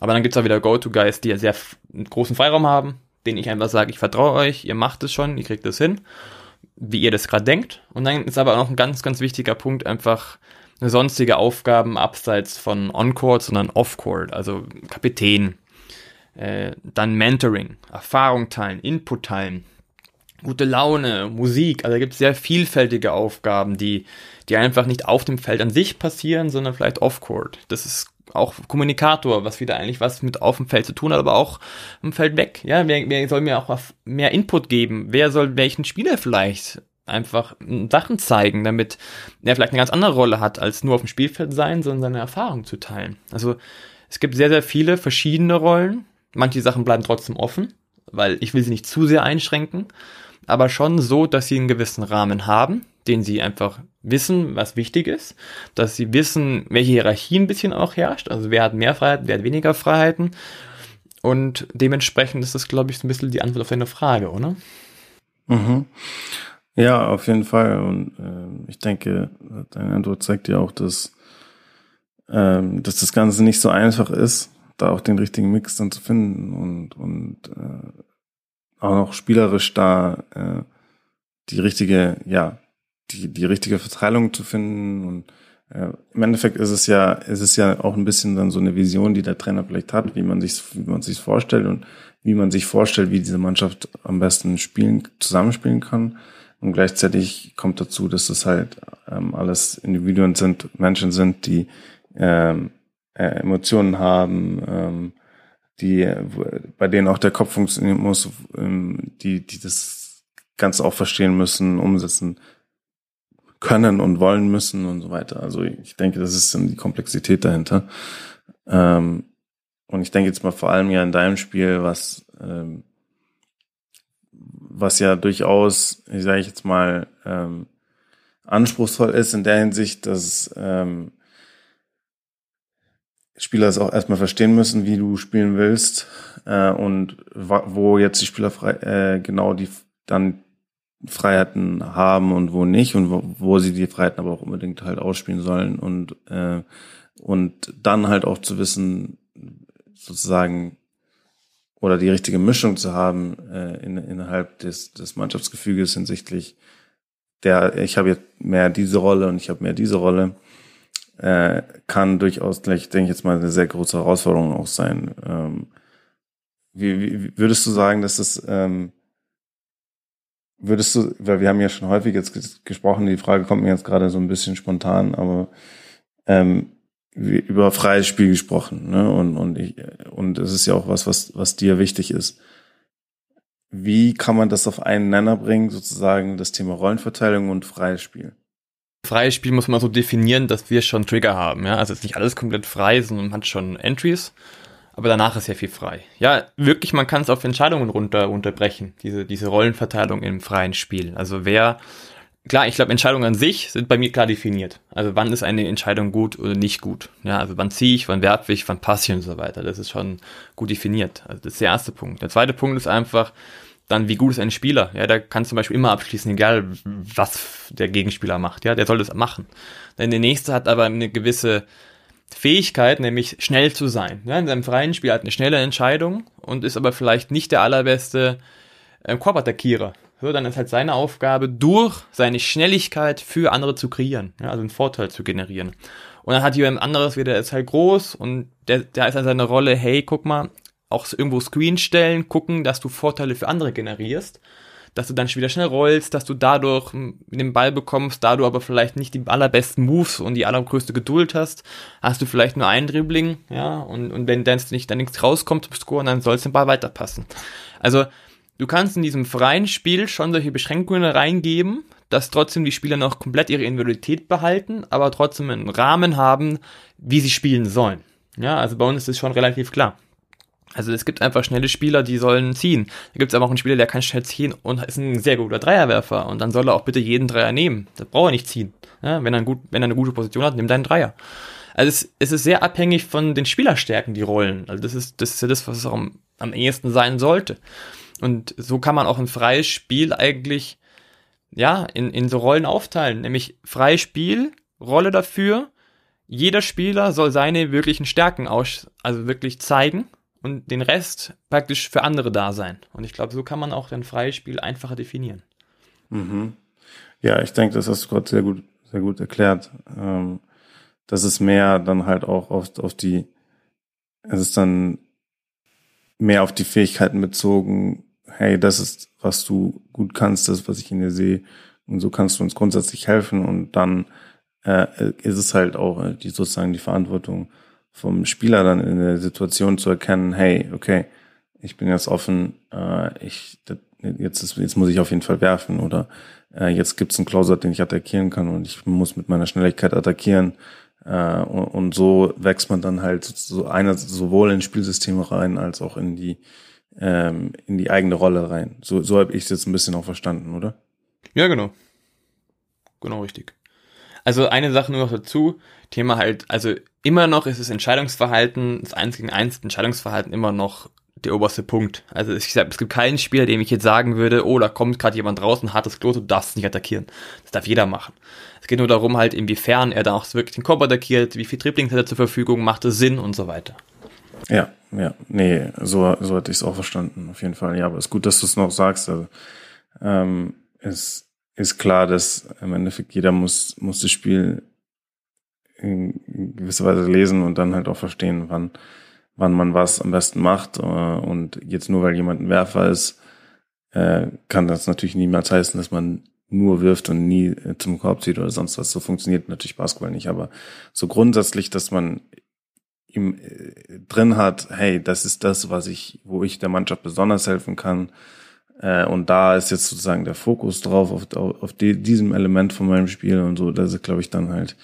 Aber dann gibt's auch wieder Go-To-Guys, die sehr großen Freiraum haben, denen ich einfach sage, ich vertraue euch, ihr macht es schon, ihr kriegt es hin, wie ihr das gerade denkt. Und dann ist aber auch noch ein ganz, ganz wichtiger Punkt einfach sonstige Aufgaben abseits von On-Court, sondern Off-Court, also Kapitän, äh, dann Mentoring, Erfahrung teilen, Input teilen, gute Laune, Musik, also da gibt es sehr vielfältige Aufgaben, die, die einfach nicht auf dem Feld an sich passieren, sondern vielleicht off-court. Das ist auch Kommunikator, was wieder eigentlich was mit auf dem Feld zu tun hat, aber auch im Feld weg. Ja, wer, wer soll mir auch mehr Input geben? Wer soll welchen Spieler vielleicht einfach Sachen zeigen, damit er vielleicht eine ganz andere Rolle hat, als nur auf dem Spielfeld sein, sondern seine Erfahrung zu teilen. Also es gibt sehr, sehr viele verschiedene Rollen. Manche Sachen bleiben trotzdem offen, weil ich will sie nicht zu sehr einschränken, aber schon so, dass sie einen gewissen Rahmen haben, den sie einfach wissen, was wichtig ist, dass sie wissen, welche Hierarchie ein bisschen auch herrscht, also wer hat mehr Freiheiten, wer hat weniger Freiheiten. Und dementsprechend ist das, glaube ich, so ein bisschen die Antwort auf deine Frage, oder? Mhm. Ja, auf jeden Fall. Und äh, ich denke, deine Antwort zeigt ja auch, dass, ähm, dass das Ganze nicht so einfach ist, da auch den richtigen Mix dann zu finden und, und äh, auch noch spielerisch da äh, die richtige, ja, die, die richtige Verteilung zu finden. Und äh, im Endeffekt ist es ja, ist es ja auch ein bisschen dann so eine Vision, die der Trainer vielleicht hat, wie man sich, wie man sich vorstellt und wie man sich vorstellt, wie diese Mannschaft am besten spielen, zusammenspielen kann. Und gleichzeitig kommt dazu, dass es halt ähm, alles Individuen sind, Menschen sind, die ähm, äh, Emotionen haben, ähm, die, bei denen auch der Kopf funktionieren muss, ähm, die, die das Ganze auch verstehen müssen, umsetzen können und wollen müssen und so weiter. Also ich denke, das ist dann die Komplexität dahinter. Ähm, und ich denke jetzt mal vor allem ja in deinem Spiel, was, ähm, was ja durchaus, ich sage jetzt mal, ähm, anspruchsvoll ist in der Hinsicht, dass ähm, Spieler es auch erstmal verstehen müssen, wie du spielen willst äh, und wo jetzt die Spieler frei, äh, genau die dann Freiheiten haben und wo nicht und wo, wo sie die Freiheiten aber auch unbedingt halt ausspielen sollen und äh, und dann halt auch zu wissen sozusagen oder die richtige Mischung zu haben äh, in, innerhalb des, des Mannschaftsgefüges hinsichtlich der ich habe jetzt mehr diese Rolle und ich habe mehr diese Rolle äh, kann durchaus gleich, denke ich jetzt mal, eine sehr große Herausforderung auch sein. Ähm, wie, wie würdest du sagen, dass es ähm, würdest du, weil wir haben ja schon häufig jetzt gesprochen, die Frage kommt mir jetzt gerade so ein bisschen spontan, aber ähm, über freies Spiel gesprochen, ne? Und und ich und es ist ja auch was, was was dir wichtig ist. Wie kann man das auf einen Nenner bringen, sozusagen das Thema Rollenverteilung und freies Spiel? Freies Spiel muss man so definieren, dass wir schon Trigger haben. Ja? Also ist nicht alles komplett frei, sondern man hat schon Entries. Aber danach ist ja viel frei. Ja, wirklich, man kann es auf Entscheidungen runter, unterbrechen, diese, diese Rollenverteilung im freien Spiel. Also wer, klar, ich glaube, Entscheidungen an sich sind bei mir klar definiert. Also wann ist eine Entscheidung gut oder nicht gut. Ja, also wann ziehe ich, wann werfe ich, wann passe ich und so weiter. Das ist schon gut definiert. Also das ist der erste Punkt. Der zweite Punkt ist einfach, dann wie gut ist ein Spieler. Ja, der kann zum Beispiel immer abschließen, egal was der Gegenspieler macht. Ja, der soll das machen. Denn der nächste hat aber eine gewisse Fähigkeit, nämlich schnell zu sein. Ja, in seinem freien Spiel hat eine schnelle Entscheidung und ist aber vielleicht nicht der allerbeste äh, Korbattackierer. So, dann ist halt seine Aufgabe, durch seine Schnelligkeit für andere zu kreieren, ja, also einen Vorteil zu generieren. Und dann hat jemand anderes wieder, der ist halt groß und der, der ist an seiner Rolle, hey, guck mal, auch irgendwo Screen stellen, gucken, dass du Vorteile für andere generierst, dass du dann wieder schnell rollst, dass du dadurch den Ball bekommst, da du aber vielleicht nicht die allerbesten Moves und die allergrößte Geduld hast, hast du vielleicht nur ein Dribbling, ja, und, und wenn dann nicht dann nichts rauskommt zum Scoren, dann soll es den Ball weiterpassen. Also, du kannst in diesem freien Spiel schon solche Beschränkungen reingeben, dass trotzdem die Spieler noch komplett ihre Individualität behalten, aber trotzdem einen Rahmen haben, wie sie spielen sollen. Ja, also bei uns ist es schon relativ klar. Also es gibt einfach schnelle Spieler, die sollen ziehen. Da gibt es aber auch einen Spieler, der kann schnell ziehen und ist ein sehr guter Dreierwerfer. Und dann soll er auch bitte jeden Dreier nehmen. Das braucht er nicht ziehen. Ja, wenn, er gut, wenn er eine gute Position hat, nimm deinen Dreier. Also es, es ist sehr abhängig von den Spielerstärken, die Rollen. Also das ist, das ist ja das, was es auch am, am ehesten sein sollte. Und so kann man auch ein freies Spiel eigentlich ja, in, in so Rollen aufteilen. Nämlich freies Spiel, Rolle dafür. Jeder Spieler soll seine wirklichen Stärken aus, also wirklich zeigen und den Rest praktisch für andere da sein. Und ich glaube, so kann man auch ein freies Spiel einfacher definieren. Mhm. Ja, ich denke, das hast du gerade sehr gut, sehr gut erklärt. Ähm, das ist mehr dann halt auch auf, auf die, es ist dann mehr auf die Fähigkeiten bezogen, hey, das ist, was du gut kannst, das, was ich in dir sehe. Und so kannst du uns grundsätzlich helfen. Und dann äh, ist es halt auch äh, die sozusagen die Verantwortung, vom Spieler dann in der Situation zu erkennen, hey, okay, ich bin jetzt offen, äh, ich jetzt ist, jetzt muss ich auf jeden Fall werfen oder äh, jetzt gibt's einen Closer, den ich attackieren kann und ich muss mit meiner Schnelligkeit attackieren äh, und, und so wächst man dann halt so einer sowohl in Spielsysteme rein als auch in die ähm, in die eigene Rolle rein. So so habe ich es jetzt ein bisschen auch verstanden, oder? Ja, genau, genau richtig. Also eine Sache nur noch dazu, Thema halt, also immer noch ist das Entscheidungsverhalten, das 1 gegen 1 Entscheidungsverhalten immer noch der oberste Punkt. Also ich sag, es gibt keinen Spieler, dem ich jetzt sagen würde, oh, da kommt gerade jemand draußen, hartes Klo, du darfst nicht attackieren. Das darf jeder machen. Es geht nur darum halt, inwiefern er dann auch wirklich den Korb attackiert, wie viel Dribblings hat er zur Verfügung, macht es Sinn und so weiter. Ja, ja, nee, so, so hatte ich es auch verstanden, auf jeden Fall. Ja, aber es ist gut, dass du es noch sagst. Also, ähm, es ist klar, dass im Endeffekt jeder muss, muss das Spiel in gewisser Weise lesen und dann halt auch verstehen, wann, wann man was am besten macht. Äh, und jetzt nur weil jemand ein Werfer ist, äh, kann das natürlich niemals heißen, dass man nur wirft und nie äh, zum Korb zieht oder sonst was. So funktioniert natürlich Basketball nicht. Aber so grundsätzlich, dass man ihm drin hat, hey, das ist das, was ich, wo ich der Mannschaft besonders helfen kann. Und da ist jetzt sozusagen der Fokus drauf, auf, auf die, diesem Element von meinem Spiel und so. Das ist, glaube ich, dann halt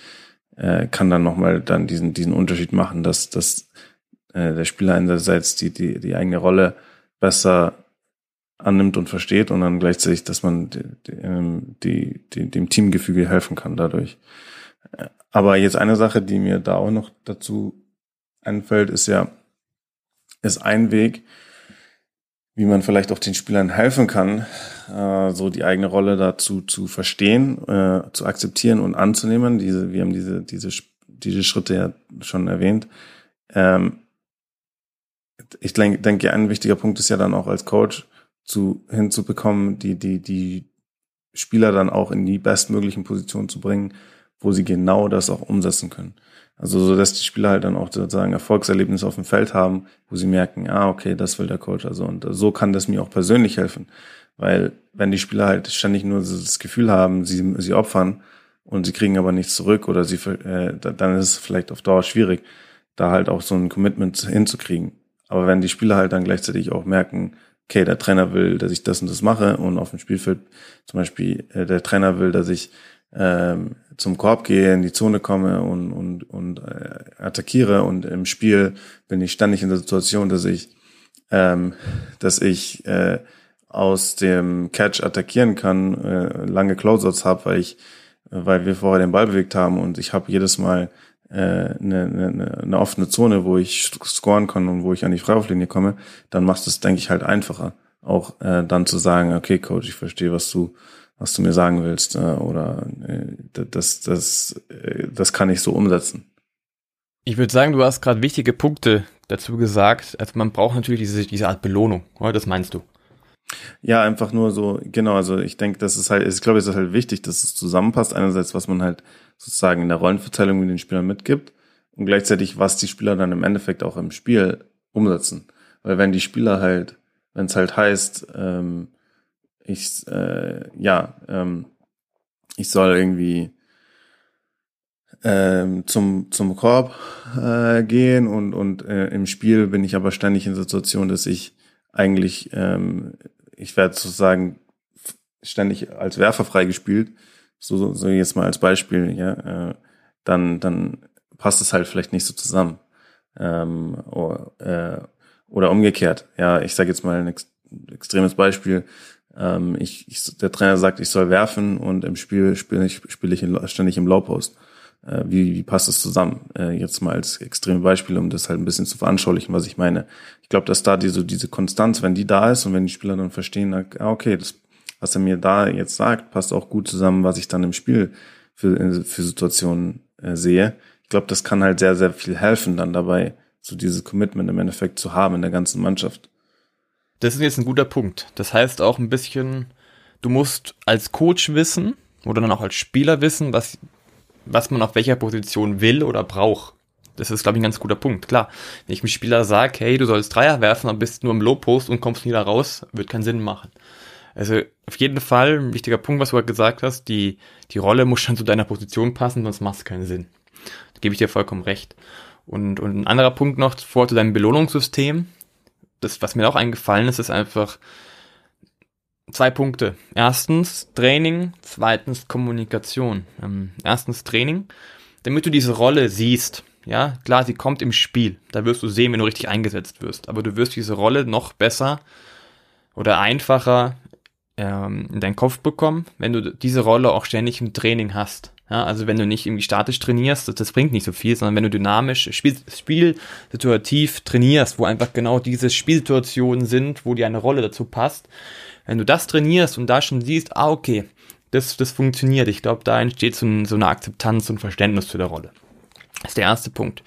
äh, kann dann nochmal dann diesen, diesen Unterschied machen, dass, dass äh, der Spieler einerseits die, die, die eigene Rolle besser annimmt und versteht und dann gleichzeitig, dass man die, die, ähm, die, dem Teamgefüge helfen kann dadurch. Aber jetzt eine Sache, die mir da auch noch dazu einfällt, ist ja, ist ein Weg, wie man vielleicht auch den Spielern helfen kann, äh, so die eigene Rolle dazu zu verstehen, äh, zu akzeptieren und anzunehmen. Diese, wir haben diese, diese, diese Schritte ja schon erwähnt. Ähm, ich denke, denke, ein wichtiger Punkt ist ja dann auch als Coach zu, hinzubekommen, die, die, die Spieler dann auch in die bestmöglichen Positionen zu bringen, wo sie genau das auch umsetzen können. Also so, dass die Spieler halt dann auch sozusagen Erfolgserlebnisse auf dem Feld haben, wo sie merken, ah, okay, das will der Coach. Also und so kann das mir auch persönlich helfen. Weil wenn die Spieler halt ständig nur das Gefühl haben, sie, sie opfern und sie kriegen aber nichts zurück oder sie, äh, dann ist es vielleicht auf Dauer schwierig, da halt auch so ein Commitment hinzukriegen. Aber wenn die Spieler halt dann gleichzeitig auch merken, okay, der Trainer will, dass ich das und das mache und auf dem Spielfeld zum Beispiel äh, der Trainer will, dass ich ähm, zum Korb gehe, in die Zone komme und, und, und äh, attackiere. Und im Spiel bin ich ständig in der Situation, dass ich, ähm, dass ich äh, aus dem Catch attackieren kann, äh, lange Closeouts habe, weil ich, weil wir vorher den Ball bewegt haben. Und ich habe jedes Mal äh, eine, eine, eine offene Zone, wo ich scoren kann und wo ich an die Freiwurflinie komme, dann machst du es, denke ich, halt einfacher. Auch äh, dann zu sagen, okay, Coach, ich verstehe, was du was du mir sagen willst äh, oder äh, das, das, äh, das kann ich so umsetzen. Ich würde sagen, du hast gerade wichtige Punkte dazu gesagt. Also man braucht natürlich diese, diese Art Belohnung, oder? Das meinst du? Ja, einfach nur so, genau, also ich denke, das ist halt, ich glaube, es ist halt wichtig, dass es zusammenpasst. Einerseits, was man halt sozusagen in der Rollenverteilung mit den Spielern mitgibt und gleichzeitig, was die Spieler dann im Endeffekt auch im Spiel umsetzen. Weil wenn die Spieler halt, wenn es halt heißt, ähm, ich, äh, ja, ähm, ich soll irgendwie ähm, zum, zum Korb äh, gehen und, und äh, im Spiel bin ich aber ständig in Situation, dass ich eigentlich, ähm, ich werde sozusagen ständig als Werfer freigespielt, so, so jetzt mal als Beispiel, ja, äh, dann, dann passt es halt vielleicht nicht so zusammen. Ähm, oder, äh, oder umgekehrt, ja, ich sage jetzt mal ein ex extremes Beispiel, ähm, ich, ich, der Trainer sagt, ich soll werfen und im Spiel spiele ich, spiel ich in, ständig im Lowpost. Äh, wie, wie passt das zusammen? Äh, jetzt mal als extreme Beispiel, um das halt ein bisschen zu veranschaulichen, was ich meine. Ich glaube, dass da diese, diese Konstanz, wenn die da ist und wenn die Spieler dann verstehen, ah, okay, das, was er mir da jetzt sagt, passt auch gut zusammen, was ich dann im Spiel für, für Situationen äh, sehe. Ich glaube, das kann halt sehr, sehr viel helfen, dann dabei, so dieses Commitment im Endeffekt zu haben in der ganzen Mannschaft. Das ist jetzt ein guter Punkt. Das heißt auch ein bisschen, du musst als Coach wissen oder dann auch als Spieler wissen, was, was man auf welcher Position will oder braucht. Das ist, glaube ich, ein ganz guter Punkt. Klar, wenn ich einem Spieler sage, hey, du sollst Dreier werfen, dann bist du nur im Low-Post und kommst nie da raus, wird keinen Sinn machen. Also auf jeden Fall ein wichtiger Punkt, was du gerade gesagt hast, die, die Rolle muss schon zu deiner Position passen, sonst macht es keinen Sinn. Da gebe ich dir vollkommen recht. Und, und ein anderer Punkt noch vor zu deinem Belohnungssystem das, was mir auch eingefallen ist, ist einfach zwei Punkte. Erstens Training, zweitens Kommunikation. Ähm, erstens Training, damit du diese Rolle siehst. Ja, klar, sie kommt im Spiel. Da wirst du sehen, wenn du richtig eingesetzt wirst. Aber du wirst diese Rolle noch besser oder einfacher ähm, in deinen Kopf bekommen, wenn du diese Rolle auch ständig im Training hast. Ja, also wenn du nicht irgendwie statisch trainierst, das, das bringt nicht so viel, sondern wenn du dynamisch, spiel, spielsituativ trainierst, wo einfach genau diese Spielsituationen sind, wo dir eine Rolle dazu passt, wenn du das trainierst und da schon siehst, ah, okay, das, das funktioniert, ich glaube, da entsteht so, ein, so eine Akzeptanz und Verständnis zu der Rolle. Das ist der erste Punkt.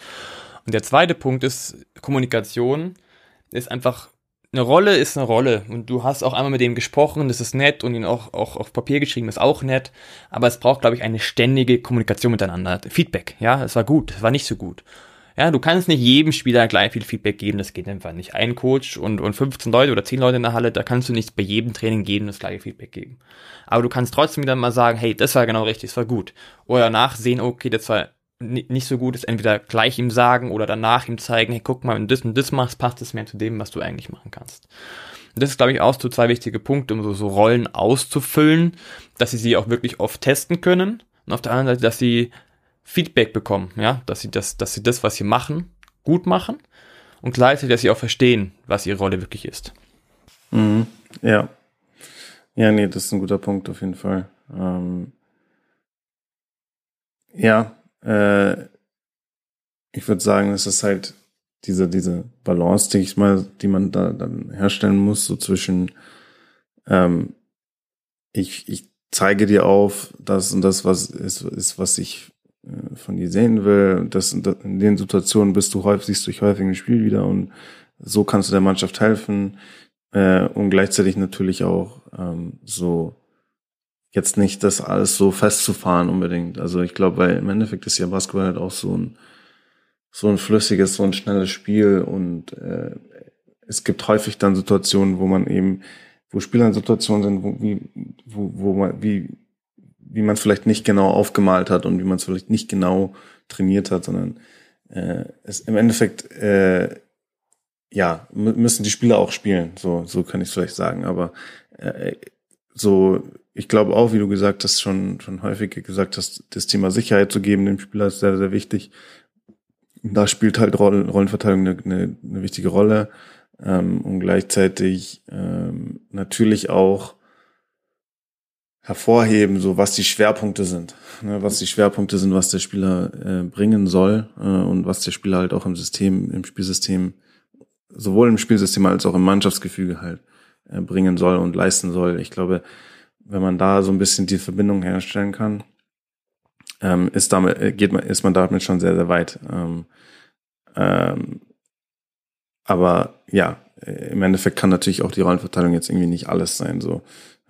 Und der zweite Punkt ist, Kommunikation ist einfach eine Rolle ist eine Rolle und du hast auch einmal mit dem gesprochen, das ist nett und ihn auch, auch auf Papier geschrieben, ist auch nett, aber es braucht, glaube ich, eine ständige Kommunikation miteinander. Feedback, ja, es war gut, es war nicht so gut. Ja, du kannst nicht jedem Spieler gleich viel Feedback geben, das geht einfach nicht. Ein Coach und, und 15 Leute oder 10 Leute in der Halle, da kannst du nicht bei jedem Training geben, das gleiche Feedback geben. Aber du kannst trotzdem wieder mal sagen, hey, das war genau richtig, das war gut. Oder danach sehen, okay, das war nicht so gut ist, entweder gleich ihm sagen oder danach ihm zeigen, hey, guck mal, wenn du das und das machst, passt es mehr zu dem, was du eigentlich machen kannst. Und das ist, glaube ich, auch so zwei wichtige Punkte, um so, so Rollen auszufüllen, dass sie sie auch wirklich oft testen können und auf der anderen Seite, dass sie Feedback bekommen, ja, dass sie das, dass sie das, was sie machen, gut machen und gleichzeitig, dass sie auch verstehen, was ihre Rolle wirklich ist. Mhm. Ja. Ja, nee, das ist ein guter Punkt auf jeden Fall. Ähm, ja, äh, ich würde sagen, es ist halt diese, diese Balance, die ich mal, die man da dann herstellen muss, so zwischen ähm, ich, ich zeige dir auf, das und das, was ist, ist was ich äh, von dir sehen will. Das, in den Situationen bist du häufig, siehst du dich häufig im Spiel wieder und so kannst du der Mannschaft helfen. Äh, und gleichzeitig natürlich auch ähm, so jetzt nicht das alles so festzufahren unbedingt. Also ich glaube, weil im Endeffekt ist ja Basketball halt auch so ein so ein flüssiges, so ein schnelles Spiel und äh, es gibt häufig dann Situationen, wo man eben, wo Spieler in Situationen sind, wo, wie, wo, wo man, wie, wie man es vielleicht nicht genau aufgemalt hat und wie man es vielleicht nicht genau trainiert hat, sondern äh, es im Endeffekt äh, ja müssen die Spieler auch spielen, so so kann ich es vielleicht sagen, aber äh, so ich glaube auch, wie du gesagt hast, schon, schon häufig gesagt hast, das Thema Sicherheit zu geben dem Spieler ist sehr, sehr wichtig. Da spielt halt Rollenverteilung eine, eine, eine wichtige Rolle. Ähm, und gleichzeitig ähm, natürlich auch hervorheben, so was die Schwerpunkte sind, ne, was die Schwerpunkte sind, was der Spieler äh, bringen soll äh, und was der Spieler halt auch im System, im Spielsystem, sowohl im Spielsystem als auch im Mannschaftsgefüge halt äh, bringen soll und leisten soll. Ich glaube, wenn man da so ein bisschen die Verbindung herstellen kann, ähm, ist damit, äh, geht man, ist man damit schon sehr, sehr weit. Ähm, ähm, aber ja, äh, im Endeffekt kann natürlich auch die Rollenverteilung jetzt irgendwie nicht alles sein. So,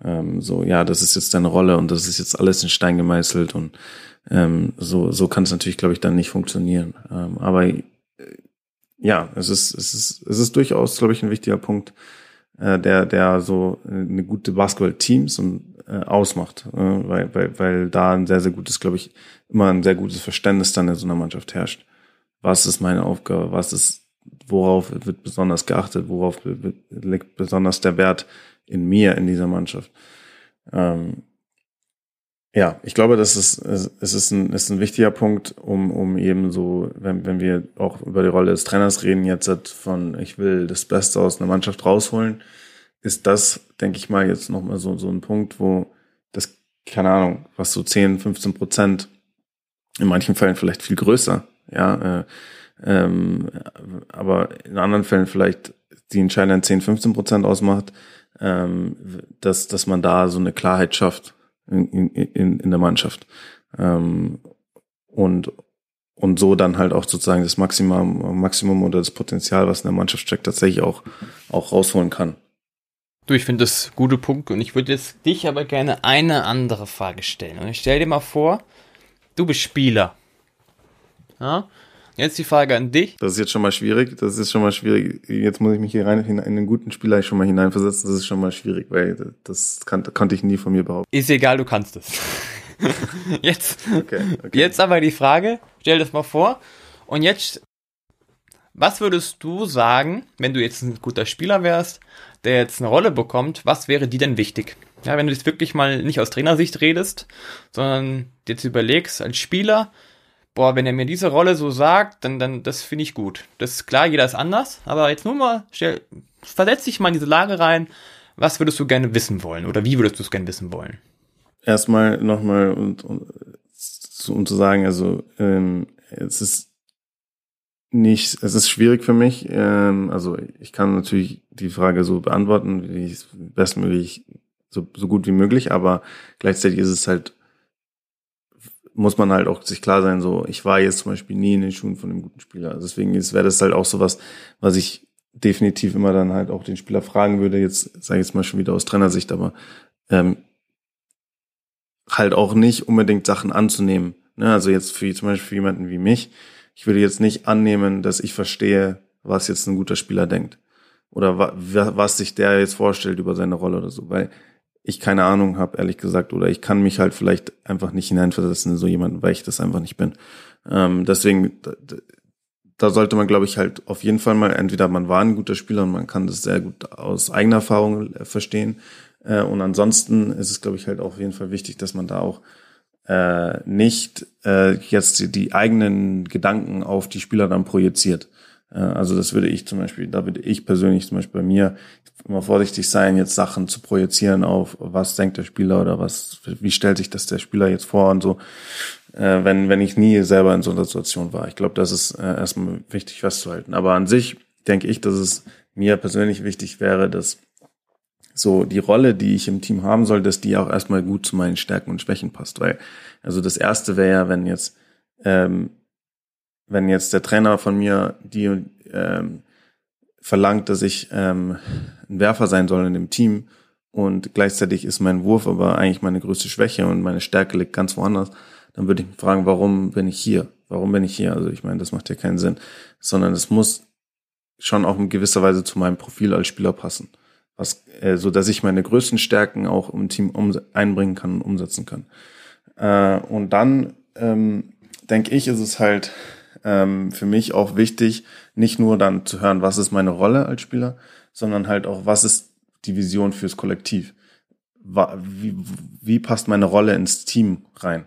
ähm, so ja, das ist jetzt deine Rolle und das ist jetzt alles in Stein gemeißelt und ähm, so, so kann es natürlich, glaube ich, dann nicht funktionieren. Ähm, aber äh, ja, es ist, es ist, es ist durchaus, glaube ich, ein wichtiger Punkt, äh, der, der so eine gute Basketball-Teams und äh, ausmacht, äh, weil, weil, weil da ein sehr, sehr gutes, glaube ich, immer ein sehr gutes Verständnis dann in so einer Mannschaft herrscht. Was ist meine Aufgabe? Was ist, worauf wird besonders geachtet? Worauf liegt besonders der Wert in mir, in dieser Mannschaft? Ähm, ja, ich glaube, das ist, es ist ein, ist ein wichtiger Punkt, um, um eben so, wenn, wenn wir auch über die Rolle des Trainers reden, jetzt von, ich will das Beste aus einer Mannschaft rausholen, ist das, denke ich mal, jetzt nochmal so, so ein Punkt, wo das, keine Ahnung, was so 10, 15 Prozent, in manchen Fällen vielleicht viel größer, ja, äh, ähm, aber in anderen Fällen vielleicht die entscheidenden 10, 15 Prozent ausmacht, ähm, dass, dass man da so eine Klarheit schafft in, in, in der Mannschaft. Ähm, und, und so dann halt auch sozusagen das Maximum, Maximum oder das Potenzial, was in der Mannschaft steckt, tatsächlich auch, auch rausholen kann. Du, ich finde das gute Punkte und ich würde jetzt dich aber gerne eine andere Frage stellen. Und ich stelle dir mal vor, du bist Spieler. Ja? Jetzt die Frage an dich. Das ist jetzt schon mal schwierig. Das ist schon mal schwierig. Jetzt muss ich mich hier rein in einen guten Spieler schon mal hineinversetzen. Das ist schon mal schwierig, weil das kann, konnte ich nie von mir behaupten. Ist egal, du kannst es. jetzt, okay, okay. jetzt aber die Frage. Stell das mal vor. Und jetzt, was würdest du sagen, wenn du jetzt ein guter Spieler wärst, der jetzt eine Rolle bekommt, was wäre die denn wichtig? Ja, wenn du jetzt wirklich mal nicht aus Trainersicht redest, sondern jetzt überlegst als Spieler, boah, wenn er mir diese Rolle so sagt, dann, dann, das finde ich gut. Das ist klar, jeder ist anders, aber jetzt nur mal, stell, versetz dich mal in diese Lage rein, was würdest du gerne wissen wollen oder wie würdest du es gerne wissen wollen? Erstmal nochmal, und, und, um zu sagen, also ähm, es ist nicht, es ist schwierig für mich. Ähm, also ich kann natürlich die Frage so beantworten, wie ich bestmöglich, so, so gut wie möglich, aber gleichzeitig ist es halt muss man halt auch sich klar sein, so, ich war jetzt zum Beispiel nie in den Schuhen von einem guten Spieler. Also deswegen wäre das halt auch so was, was ich definitiv immer dann halt auch den Spieler fragen würde, jetzt sage ich jetzt mal schon wieder aus Trainersicht, aber ähm, halt auch nicht unbedingt Sachen anzunehmen. Ne? Also jetzt für zum Beispiel für jemanden wie mich, ich würde jetzt nicht annehmen, dass ich verstehe, was jetzt ein guter Spieler denkt. Oder wa was sich der jetzt vorstellt über seine Rolle oder so. Weil ich keine Ahnung habe, ehrlich gesagt, oder ich kann mich halt vielleicht einfach nicht hineinversetzen in so jemanden, weil ich das einfach nicht bin. Ähm, deswegen, da, da sollte man, glaube ich, halt auf jeden Fall mal, entweder man war ein guter Spieler und man kann das sehr gut aus eigener Erfahrung äh, verstehen. Äh, und ansonsten ist es, glaube ich, halt auf jeden Fall wichtig, dass man da auch äh, nicht äh, jetzt die, die eigenen Gedanken auf die Spieler dann projiziert. Äh, also das würde ich zum Beispiel, da würde ich persönlich zum Beispiel bei mir immer vorsichtig sein, jetzt Sachen zu projizieren auf, was denkt der Spieler oder was, wie stellt sich das der Spieler jetzt vor und so, äh, wenn, wenn ich nie selber in so einer Situation war. Ich glaube, das ist äh, erstmal wichtig festzuhalten. Aber an sich denke ich, dass es mir persönlich wichtig wäre, dass so die Rolle, die ich im Team haben soll, dass die auch erstmal gut zu meinen Stärken und Schwächen passt. Weil, also das erste wäre ja, wenn jetzt, ähm, wenn jetzt der Trainer von mir die ähm, verlangt, dass ich ähm, ein Werfer sein soll in dem Team und gleichzeitig ist mein Wurf aber eigentlich meine größte Schwäche und meine Stärke liegt ganz woanders, dann würde ich mich fragen, warum bin ich hier? Warum bin ich hier? Also ich meine, das macht ja keinen Sinn, sondern es muss schon auch in gewisser Weise zu meinem Profil als Spieler passen, was äh, so dass ich meine größten Stärken auch im Team um, einbringen kann und umsetzen kann. Äh, und dann ähm, denke ich, ist es halt ähm, für mich auch wichtig, nicht nur dann zu hören, was ist meine Rolle als Spieler, sondern halt auch, was ist die Vision fürs Kollektiv? Wie, wie passt meine Rolle ins Team rein?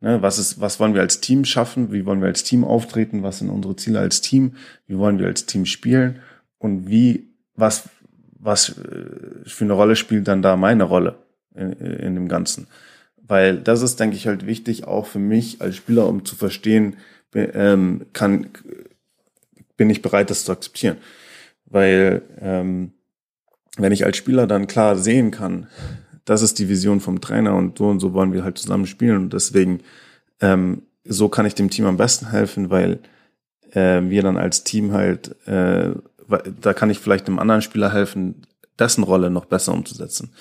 Ne, was ist, was wollen wir als Team schaffen? Wie wollen wir als Team auftreten? Was sind unsere Ziele als Team? Wie wollen wir als Team spielen? Und wie, was, was äh, für eine Rolle spielt dann da meine Rolle in, in dem Ganzen? Weil das ist, denke ich, halt wichtig auch für mich als Spieler, um zu verstehen, ähm, kann, bin ich bereit, das zu akzeptieren. Weil ähm, wenn ich als Spieler dann klar sehen kann, das ist die Vision vom Trainer und so und so wollen wir halt zusammen spielen und deswegen ähm, so kann ich dem Team am besten helfen, weil äh, wir dann als Team halt, äh, da kann ich vielleicht einem anderen Spieler helfen, dessen Rolle noch besser umzusetzen.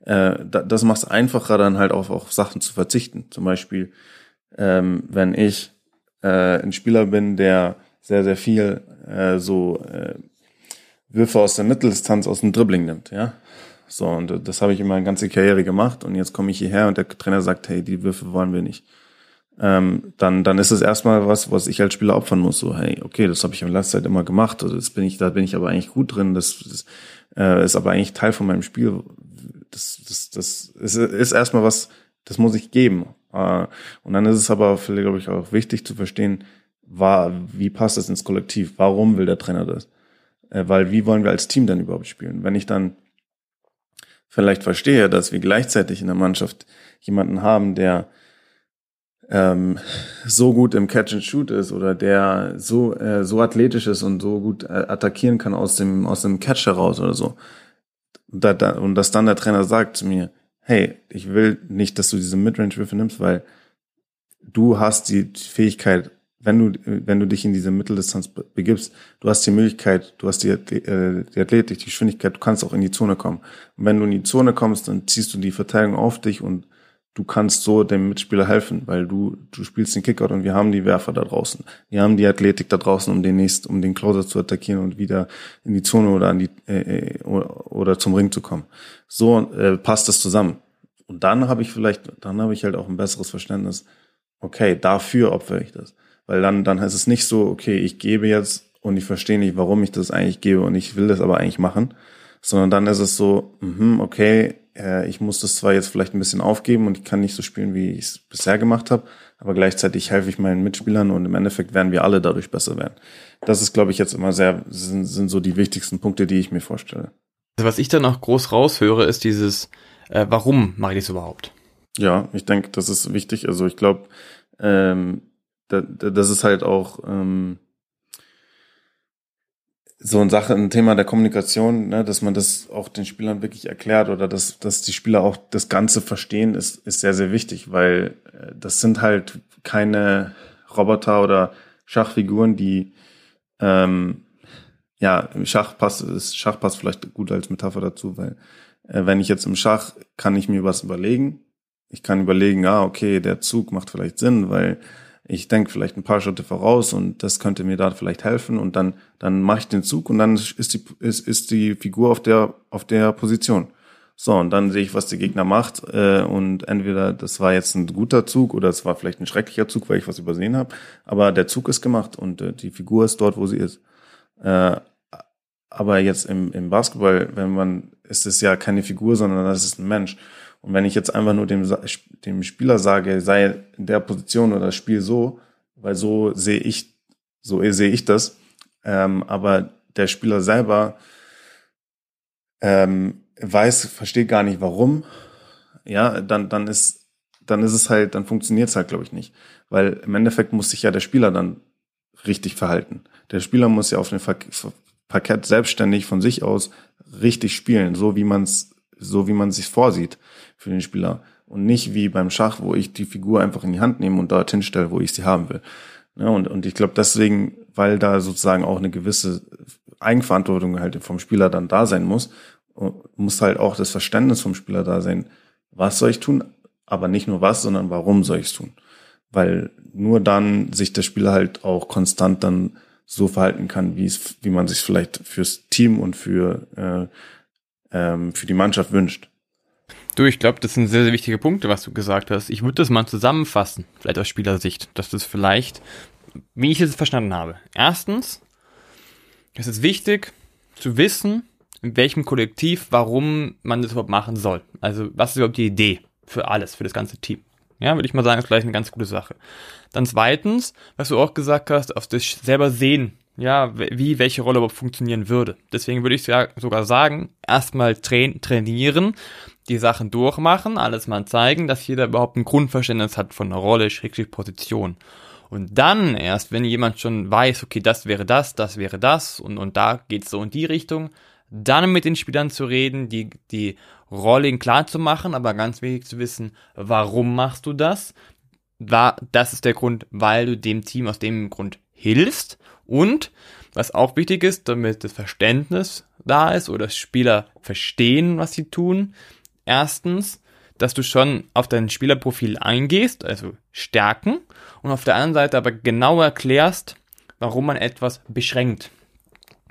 Äh, das macht es einfacher, dann halt auch auf Sachen zu verzichten. Zum Beispiel, ähm, wenn ich äh, ein Spieler bin, der sehr, sehr viel äh, so äh, Würfe aus der Mitteldistanz aus dem Dribbling nimmt, ja. So, und das habe ich immer eine ganze Karriere gemacht und jetzt komme ich hierher und der Trainer sagt, hey, die Würfe wollen wir nicht. Ähm, dann, dann ist es erstmal was, was ich als Spieler opfern muss. So, hey, okay, das habe ich in letzter Zeit immer gemacht, also das bin ich, da bin ich aber eigentlich gut drin, das, das äh, ist aber eigentlich Teil von meinem Spiel. Das, das, das ist, ist erstmal was, das muss ich geben. Äh, und dann ist es aber, glaube ich, auch wichtig zu verstehen, war, wie passt das ins Kollektiv? Warum will der Trainer das? Äh, weil wie wollen wir als Team dann überhaupt spielen? Wenn ich dann vielleicht verstehe, dass wir gleichzeitig in der Mannschaft jemanden haben, der ähm, so gut im Catch and Shoot ist oder der so äh, so athletisch ist und so gut äh, attackieren kann aus dem aus dem Catch heraus oder so. Da, da, und dass dann der Trainer sagt zu mir, hey, ich will nicht, dass du diese Midrange-Würfe nimmst, weil du hast die Fähigkeit, wenn du, wenn du dich in diese Mitteldistanz begibst, du hast die Möglichkeit, du hast die, äh, die Athletik, die Geschwindigkeit, du kannst auch in die Zone kommen. Und wenn du in die Zone kommst, dann ziehst du die Verteidigung auf dich und du kannst so dem Mitspieler helfen, weil du, du spielst den Kickout und wir haben die Werfer da draußen. Wir haben die Athletik da draußen, um den nächsten, um den Closer zu attackieren und wieder in die Zone oder an die, äh, äh oder zum Ring zu kommen. So äh, passt das zusammen. Und dann habe ich vielleicht, dann habe ich halt auch ein besseres Verständnis. Okay, dafür opfere ich das. Weil dann, dann heißt es nicht so, okay, ich gebe jetzt und ich verstehe nicht, warum ich das eigentlich gebe und ich will das aber eigentlich machen, sondern dann ist es so, mh, okay, äh, ich muss das zwar jetzt vielleicht ein bisschen aufgeben und ich kann nicht so spielen, wie ich es bisher gemacht habe, aber gleichzeitig helfe ich meinen Mitspielern und im Endeffekt werden wir alle dadurch besser werden. Das ist, glaube ich, jetzt immer sehr, sind, sind so die wichtigsten Punkte, die ich mir vorstelle. Also was ich dann auch groß raushöre, ist dieses, äh, warum mache ich das überhaupt? Ja, ich denke, das ist wichtig. Also ich glaube, ähm, da, da, das ist halt auch ähm, so eine Sache, ein Thema der Kommunikation, ne, dass man das auch den Spielern wirklich erklärt oder dass, dass die Spieler auch das Ganze verstehen, ist, ist sehr, sehr wichtig, weil äh, das sind halt keine Roboter oder Schachfiguren, die ähm, ja, Schach passt, ist Schach passt vielleicht gut als Metapher dazu, weil äh, wenn ich jetzt im Schach kann ich mir was überlegen. Ich kann überlegen, ah, okay, der Zug macht vielleicht Sinn, weil ich denke vielleicht ein paar Schritte voraus und das könnte mir da vielleicht helfen und dann dann mache ich den Zug und dann ist die ist, ist die Figur auf der auf der Position. So und dann sehe ich, was der Gegner macht äh, und entweder das war jetzt ein guter Zug oder es war vielleicht ein schrecklicher Zug, weil ich was übersehen habe, aber der Zug ist gemacht und äh, die Figur ist dort, wo sie ist. Äh, aber jetzt im, im Basketball, wenn man, ist es ja keine Figur, sondern das ist ein Mensch. Und wenn ich jetzt einfach nur dem, dem Spieler sage, sei in der Position oder Spiel so, weil so sehe ich, so sehe ich das, ähm, aber der Spieler selber ähm, weiß, versteht gar nicht warum, ja, dann, dann ist, dann ist es halt, dann funktioniert es halt, glaube ich, nicht. Weil im Endeffekt muss sich ja der Spieler dann richtig verhalten. Der Spieler muss ja auf dem Parkett selbstständig von sich aus richtig spielen, so wie man es, so wie man sich vorsieht für den Spieler. Und nicht wie beim Schach, wo ich die Figur einfach in die Hand nehme und dorthin stelle, wo ich sie haben will. Ja, und, und ich glaube deswegen, weil da sozusagen auch eine gewisse Eigenverantwortung halt vom Spieler dann da sein muss, muss halt auch das Verständnis vom Spieler da sein, was soll ich tun, aber nicht nur was, sondern warum soll ich es tun. Weil nur dann sich der Spieler halt auch konstant dann so verhalten kann, wie es, wie man sich vielleicht fürs Team und für, äh, ähm, für die Mannschaft wünscht. Du, ich glaube, das sind sehr, sehr wichtige Punkte, was du gesagt hast. Ich würde das mal zusammenfassen, vielleicht aus Spielersicht, dass das vielleicht, wie ich es verstanden habe. Erstens, es ist wichtig zu wissen, in welchem Kollektiv, warum man das überhaupt machen soll. Also, was ist überhaupt die Idee für alles, für das ganze Team? Ja, würde ich mal sagen, ist vielleicht eine ganz gute Sache. Dann zweitens, was du auch gesagt hast, auf das selber sehen, ja, wie welche Rolle überhaupt funktionieren würde. Deswegen würde ich sogar sagen, erstmal train trainieren, die Sachen durchmachen, alles mal zeigen, dass jeder überhaupt ein Grundverständnis hat von einer Rolle, schrägstrich Position. Und dann erst, wenn jemand schon weiß, okay, das wäre das, das wäre das und, und da geht's so in die Richtung, dann mit den Spielern zu reden, die, die Rolling klar zu machen, aber ganz wichtig zu wissen, warum machst du das? War, das ist der Grund, weil du dem Team aus dem Grund hilfst. Und was auch wichtig ist, damit das Verständnis da ist oder Spieler verstehen, was sie tun. Erstens, dass du schon auf dein Spielerprofil eingehst, also Stärken, und auf der anderen Seite aber genau erklärst, warum man etwas beschränkt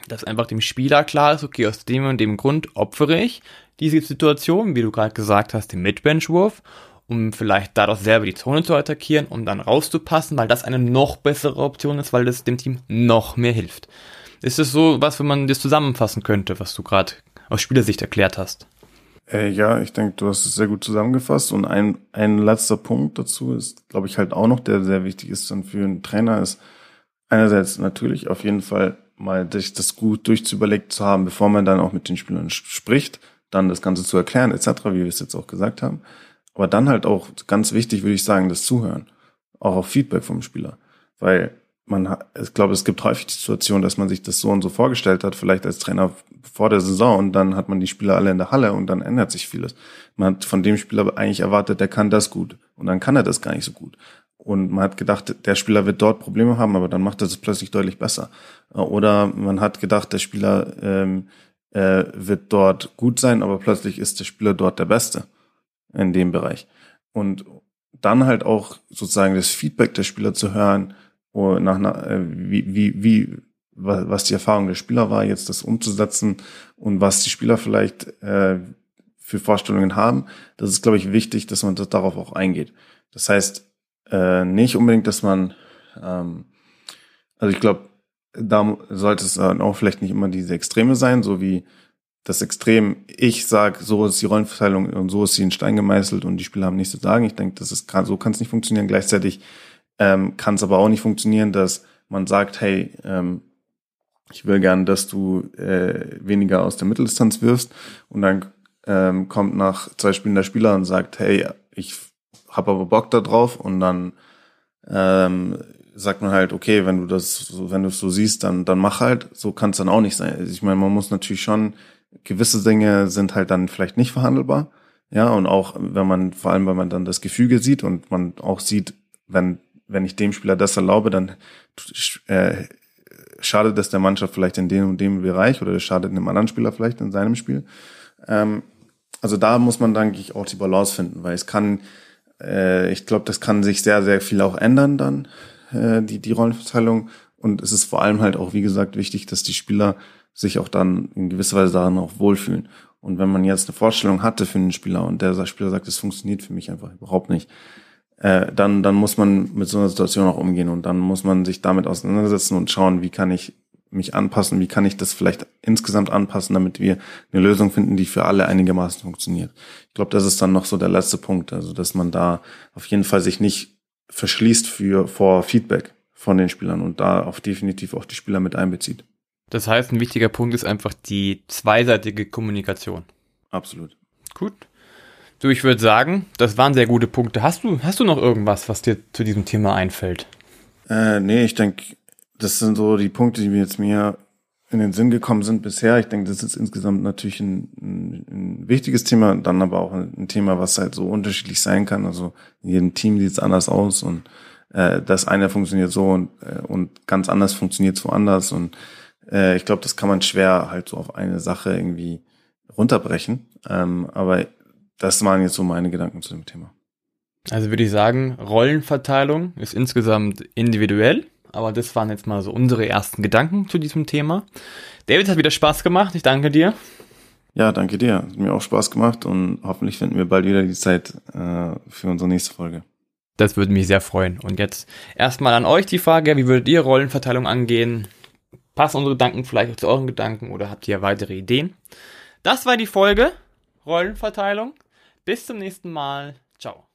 dass einfach dem Spieler klar ist, okay, aus dem und dem Grund opfere ich diese Situation, wie du gerade gesagt hast, den Midbench-Wurf, um vielleicht dadurch selber die Zone zu attackieren, um dann rauszupassen, weil das eine noch bessere Option ist, weil das dem Team noch mehr hilft. Ist es so was, wenn man das zusammenfassen könnte, was du gerade aus Spielersicht erklärt hast? Äh, ja, ich denke, du hast es sehr gut zusammengefasst. Und ein, ein letzter Punkt dazu ist, glaube ich, halt auch noch, der sehr wichtig ist dann für einen Trainer, ist einerseits natürlich auf jeden Fall mal sich das gut durchzuüberlegt zu haben, bevor man dann auch mit den Spielern spricht, dann das Ganze zu erklären, etc., wie wir es jetzt auch gesagt haben. Aber dann halt auch ganz wichtig, würde ich sagen, das Zuhören. Auch auf Feedback vom Spieler. Weil man, ich glaube, es gibt häufig die Situation, dass man sich das so und so vorgestellt hat, vielleicht als Trainer vor der Saison und dann hat man die Spieler alle in der Halle und dann ändert sich vieles. Man hat von dem Spieler eigentlich erwartet, der kann das gut und dann kann er das gar nicht so gut und man hat gedacht, der Spieler wird dort Probleme haben, aber dann macht er es plötzlich deutlich besser. Oder man hat gedacht, der Spieler ähm, äh, wird dort gut sein, aber plötzlich ist der Spieler dort der Beste in dem Bereich. Und dann halt auch sozusagen das Feedback der Spieler zu hören, nach, äh, wie, wie, wie, was die Erfahrung der Spieler war, jetzt das umzusetzen und was die Spieler vielleicht äh, für Vorstellungen haben. Das ist, glaube ich, wichtig, dass man das darauf auch eingeht. Das heißt, äh, nicht unbedingt, dass man, ähm, also ich glaube, da sollte es auch vielleicht nicht immer diese Extreme sein, so wie das Extrem, ich sag, so ist die Rollenverteilung und so ist sie in Stein gemeißelt und die Spieler haben nichts zu sagen. Ich denke, das ist so kann es nicht funktionieren. Gleichzeitig ähm, kann es aber auch nicht funktionieren, dass man sagt, hey, ähm, ich will gern, dass du äh, weniger aus der Mitteldistanz wirst und dann ähm, kommt nach zwei Spielen der Spieler und sagt, hey, ich habe aber Bock da drauf und dann ähm, sagt man halt, okay, wenn du das, wenn du es so siehst, dann, dann mach halt. So kann es dann auch nicht sein. Also ich meine, man muss natürlich schon, gewisse Dinge sind halt dann vielleicht nicht verhandelbar. Ja, und auch wenn man, vor allem, wenn man dann das Gefüge sieht und man auch sieht, wenn, wenn ich dem Spieler das erlaube, dann äh, schadet das der Mannschaft vielleicht in dem und dem Bereich oder schadet einem anderen Spieler vielleicht in seinem Spiel. Ähm, also da muss man, denke ich, auch die Balance finden, weil es kann, äh, ich glaube, das kann sich sehr, sehr viel auch ändern dann, äh, die, die Rollenverteilung. Und es ist vor allem halt auch, wie gesagt, wichtig, dass die Spieler sich auch dann in gewisser Weise daran auch wohlfühlen. Und wenn man jetzt eine Vorstellung hatte für einen Spieler und der Spieler sagt, es funktioniert für mich einfach überhaupt nicht, äh, dann, dann muss man mit so einer Situation auch umgehen und dann muss man sich damit auseinandersetzen und schauen, wie kann ich mich anpassen, wie kann ich das vielleicht insgesamt anpassen, damit wir eine Lösung finden, die für alle einigermaßen funktioniert. Ich glaube, das ist dann noch so der letzte Punkt, also dass man da auf jeden Fall sich nicht verschließt für vor Feedback von den Spielern und da auch definitiv auch die Spieler mit einbezieht. Das heißt, ein wichtiger Punkt ist einfach die zweiseitige Kommunikation. Absolut. Gut. Du, ich würde sagen, das waren sehr gute Punkte. Hast du, hast du noch irgendwas, was dir zu diesem Thema einfällt? Äh, nee, ich denke, das sind so die Punkte, die mir jetzt mir in den Sinn gekommen sind bisher. Ich denke, das ist insgesamt natürlich ein, ein, ein wichtiges Thema, dann aber auch ein, Thema, was halt so unterschiedlich sein kann. Also in jedem Team sieht es anders aus und äh, das eine funktioniert so und, äh, und ganz anders funktioniert es woanders. Und äh, ich glaube, das kann man schwer halt so auf eine Sache irgendwie runterbrechen. Ähm, aber das waren jetzt so meine Gedanken zu dem Thema. Also würde ich sagen, Rollenverteilung ist insgesamt individuell aber das waren jetzt mal so unsere ersten Gedanken zu diesem Thema. David hat wieder Spaß gemacht. Ich danke dir. Ja, danke dir. Hat mir auch Spaß gemacht und hoffentlich finden wir bald wieder die Zeit äh, für unsere nächste Folge. Das würde mich sehr freuen. Und jetzt erstmal an euch die Frage, wie würdet ihr Rollenverteilung angehen? Passen unsere Gedanken vielleicht auch zu euren Gedanken oder habt ihr weitere Ideen? Das war die Folge Rollenverteilung. Bis zum nächsten Mal. Ciao.